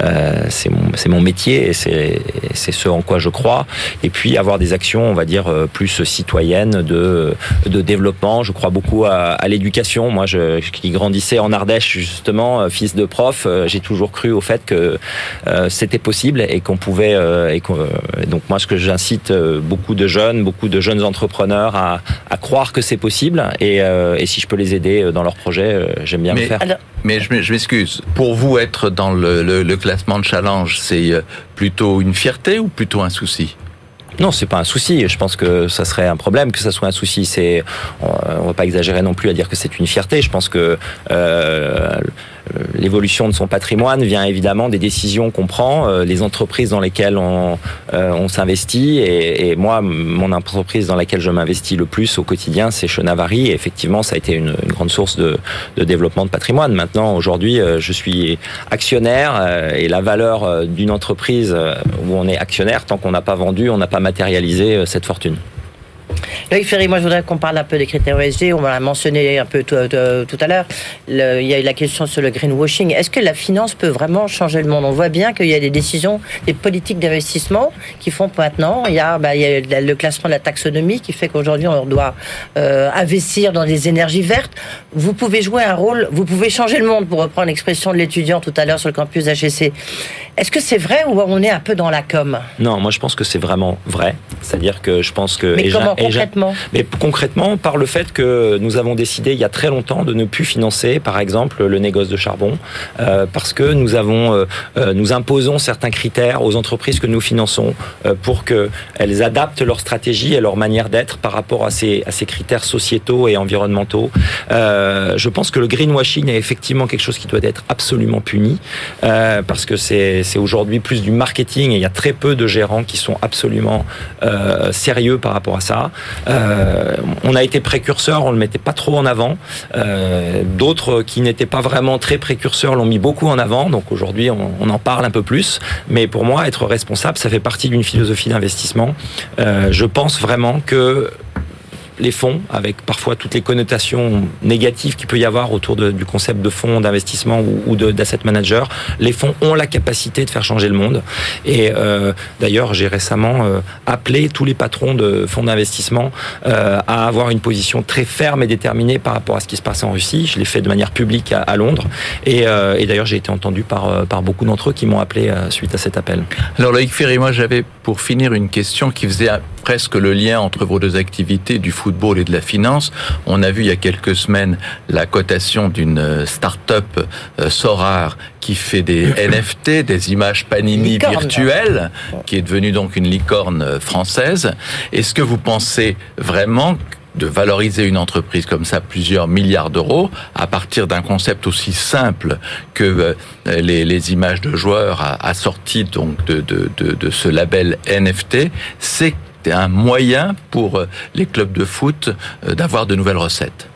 euh, c'est mon c'est mon métier et c'est c'est ce en quoi je crois. Et puis avoir des actions, on va dire euh, plus citoyennes de de développement. Je crois beaucoup à, à l'éducation. Moi, je qui grandissais en Ardèche justement, fils de prof, j'ai toujours cru au fait que c'était possible et qu'on pouvait et donc moi ce que j'incite beaucoup de jeunes, beaucoup de jeunes entrepreneurs à, à croire que c'est possible et, et si je peux les aider dans leurs projets, j'aime bien mais, le faire. Alors, mais je m'excuse. Pour vous, être dans le, le, classement de challenge, c'est euh, plutôt une fierté ou plutôt un souci? Non, c'est pas un souci. Je pense que ça serait un problème que ça soit un souci. C'est, on va pas exagérer non plus à dire que c'est une fierté. Je pense que euh, l'évolution de son patrimoine vient évidemment des décisions qu'on prend, euh, les entreprises dans lesquelles on, euh, s'investit. Et, moi, mon entreprise dans laquelle je m'investis le plus au quotidien, c'est Chenavari. Et effectivement, ça a été une, grande source de, développement de patrimoine. Maintenant, aujourd'hui, euh, je suis actionnaire euh, et la valeur euh, d'une entreprise où on est actionnaire, tant qu'on n'a pas vendu, on n'a pas matérialisé cette fortune. Loïc Ferry, moi je voudrais qu'on parle un peu des critères ESG. On l'a mentionné un peu tout, tout à l'heure. Il y a eu la question sur le greenwashing. Est-ce que la finance peut vraiment changer le monde? On voit bien qu'il y a des décisions, des politiques d'investissement qui font maintenant. Il y, a, bah, le classement de la taxonomie qui fait qu'aujourd'hui on doit euh, investir dans des énergies vertes. Vous pouvez jouer un rôle, vous pouvez changer le monde, pour reprendre l'expression de l'étudiant tout à l'heure sur le campus HEC. Est-ce que c'est vrai ou on est un peu dans la com Non, moi je pense que c'est vraiment vrai. C'est-à-dire que je pense que. Mais comment concrètement Mais concrètement, par le fait que nous avons décidé il y a très longtemps de ne plus financer, par exemple, le négoce de charbon, euh, parce que nous avons, euh, euh, nous imposons certains critères aux entreprises que nous finançons euh, pour que elles adaptent leur stratégie et leur manière d'être par rapport à ces, à ces critères sociétaux et environnementaux. Je pense que le greenwashing est effectivement quelque chose qui doit être absolument puni, parce que c'est c'est aujourd'hui plus du marketing et il y a très peu de gérants qui sont absolument euh, sérieux par rapport à ça. Euh, on a été précurseur, on le mettait pas trop en avant. Euh, D'autres qui n'étaient pas vraiment très précurseurs l'ont mis beaucoup en avant. Donc aujourd'hui, on, en parle un peu plus. Mais pour moi, être responsable, ça fait partie d'une philosophie d'investissement. Je pense vraiment que les fonds, avec parfois toutes les connotations négatives qu'il peut y avoir autour du concept de fonds d'investissement ou, ou d'asset manager, les fonds ont la capacité de faire changer le monde. Et euh, d'ailleurs, j'ai récemment euh, appelé tous les patrons de fonds d'investissement euh, à avoir une position très ferme et déterminée par rapport à ce qui se passe en Russie. Je l'ai fait de manière publique à, Londres. Et, d'ailleurs, j'ai été entendu par, par beaucoup d'entre eux qui m'ont appelé suite à cet appel. Alors Loïc Ferry, moi j'avais pour finir une question qui faisait presque le lien entre vos deux activités du football et de la finance. On a vu il y a quelques semaines la cotation d'une start-up euh, Sorar qui fait des [COUGHS] NFT, des images Panini licorne. virtuelles, qui est devenue donc une licorne française. Est-ce que vous pensez vraiment de valoriser une entreprise comme ça, plusieurs milliards d'euros, à partir d'un concept aussi simple que euh, les, les, images de joueurs assorties donc de, de, de, de ce label NFT, c'est un moyen pour euh, les clubs de foot euh, d'avoir de nouvelles recettes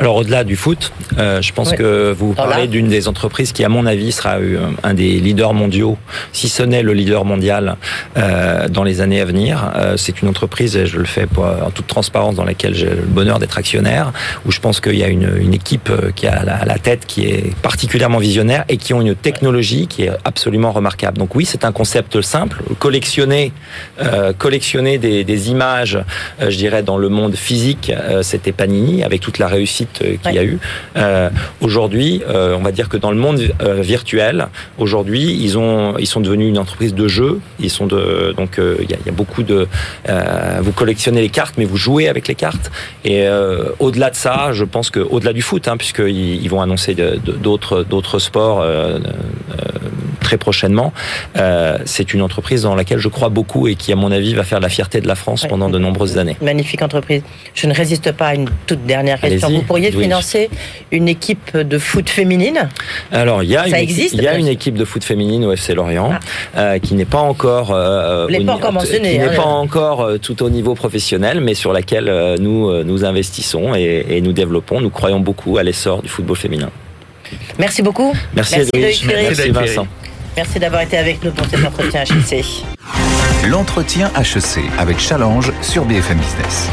Alors au-delà du foot, euh, je pense que vous parlez d'une des entreprises qui, à mon avis, sera euh, un des leaders mondiaux, si ce n'est le leader mondial euh, dans les années à venir. Euh, c'est une entreprise, et je le fais pour, en toute transparence, dans laquelle j'ai le bonheur d'être actionnaire, où je pense qu'il y a une, une équipe qui a la, la, tête qui est particulièrement visionnaire et qui ont une technologie qui est absolument remarquable. Donc oui, c'est un concept simple, collectionner, collectionner des, des images, je dirais, dans le monde physique, c'était Panini, avec toute la réussite qu'il y a eu. Euh, aujourd'hui, euh, on va dire que dans le monde euh, virtuel, aujourd'hui, ils ont, ils sont devenus une entreprise de jeux. Ils sont de, donc il y, a, y, a, beaucoup de, vous collectionnez les cartes, mais vous jouez avec les cartes. Et au-delà de ça, je pense que au-delà du foot, hein, puisqu'ils ils vont annoncer d'autres d'autres sports très prochainement. Euh, c'est une entreprise dans laquelle je crois beaucoup et qui, à mon avis, va faire la fierté de la France pendant de nombreuses années. Magnifique entreprise. Je ne résiste pas à une toute dernière question. Vous pourriez oui. financer une équipe de foot féminine Alors, il y a, Ça une, existe, il y a une équipe de foot féminine au FC Lorient ah. euh, qui n'est pas encore, euh, au, pas qui hein, n'est pas encore euh, tout au niveau professionnel, mais sur laquelle euh, nous nous investissons et, et nous développons. Nous croyons beaucoup à l'essor du football féminin. Merci beaucoup. Merci, Merci, Merci, Merci Vincent. Merci d'avoir été avec nous pour cet entretien HEC. L'entretien HEC avec Challenge sur BFM Business.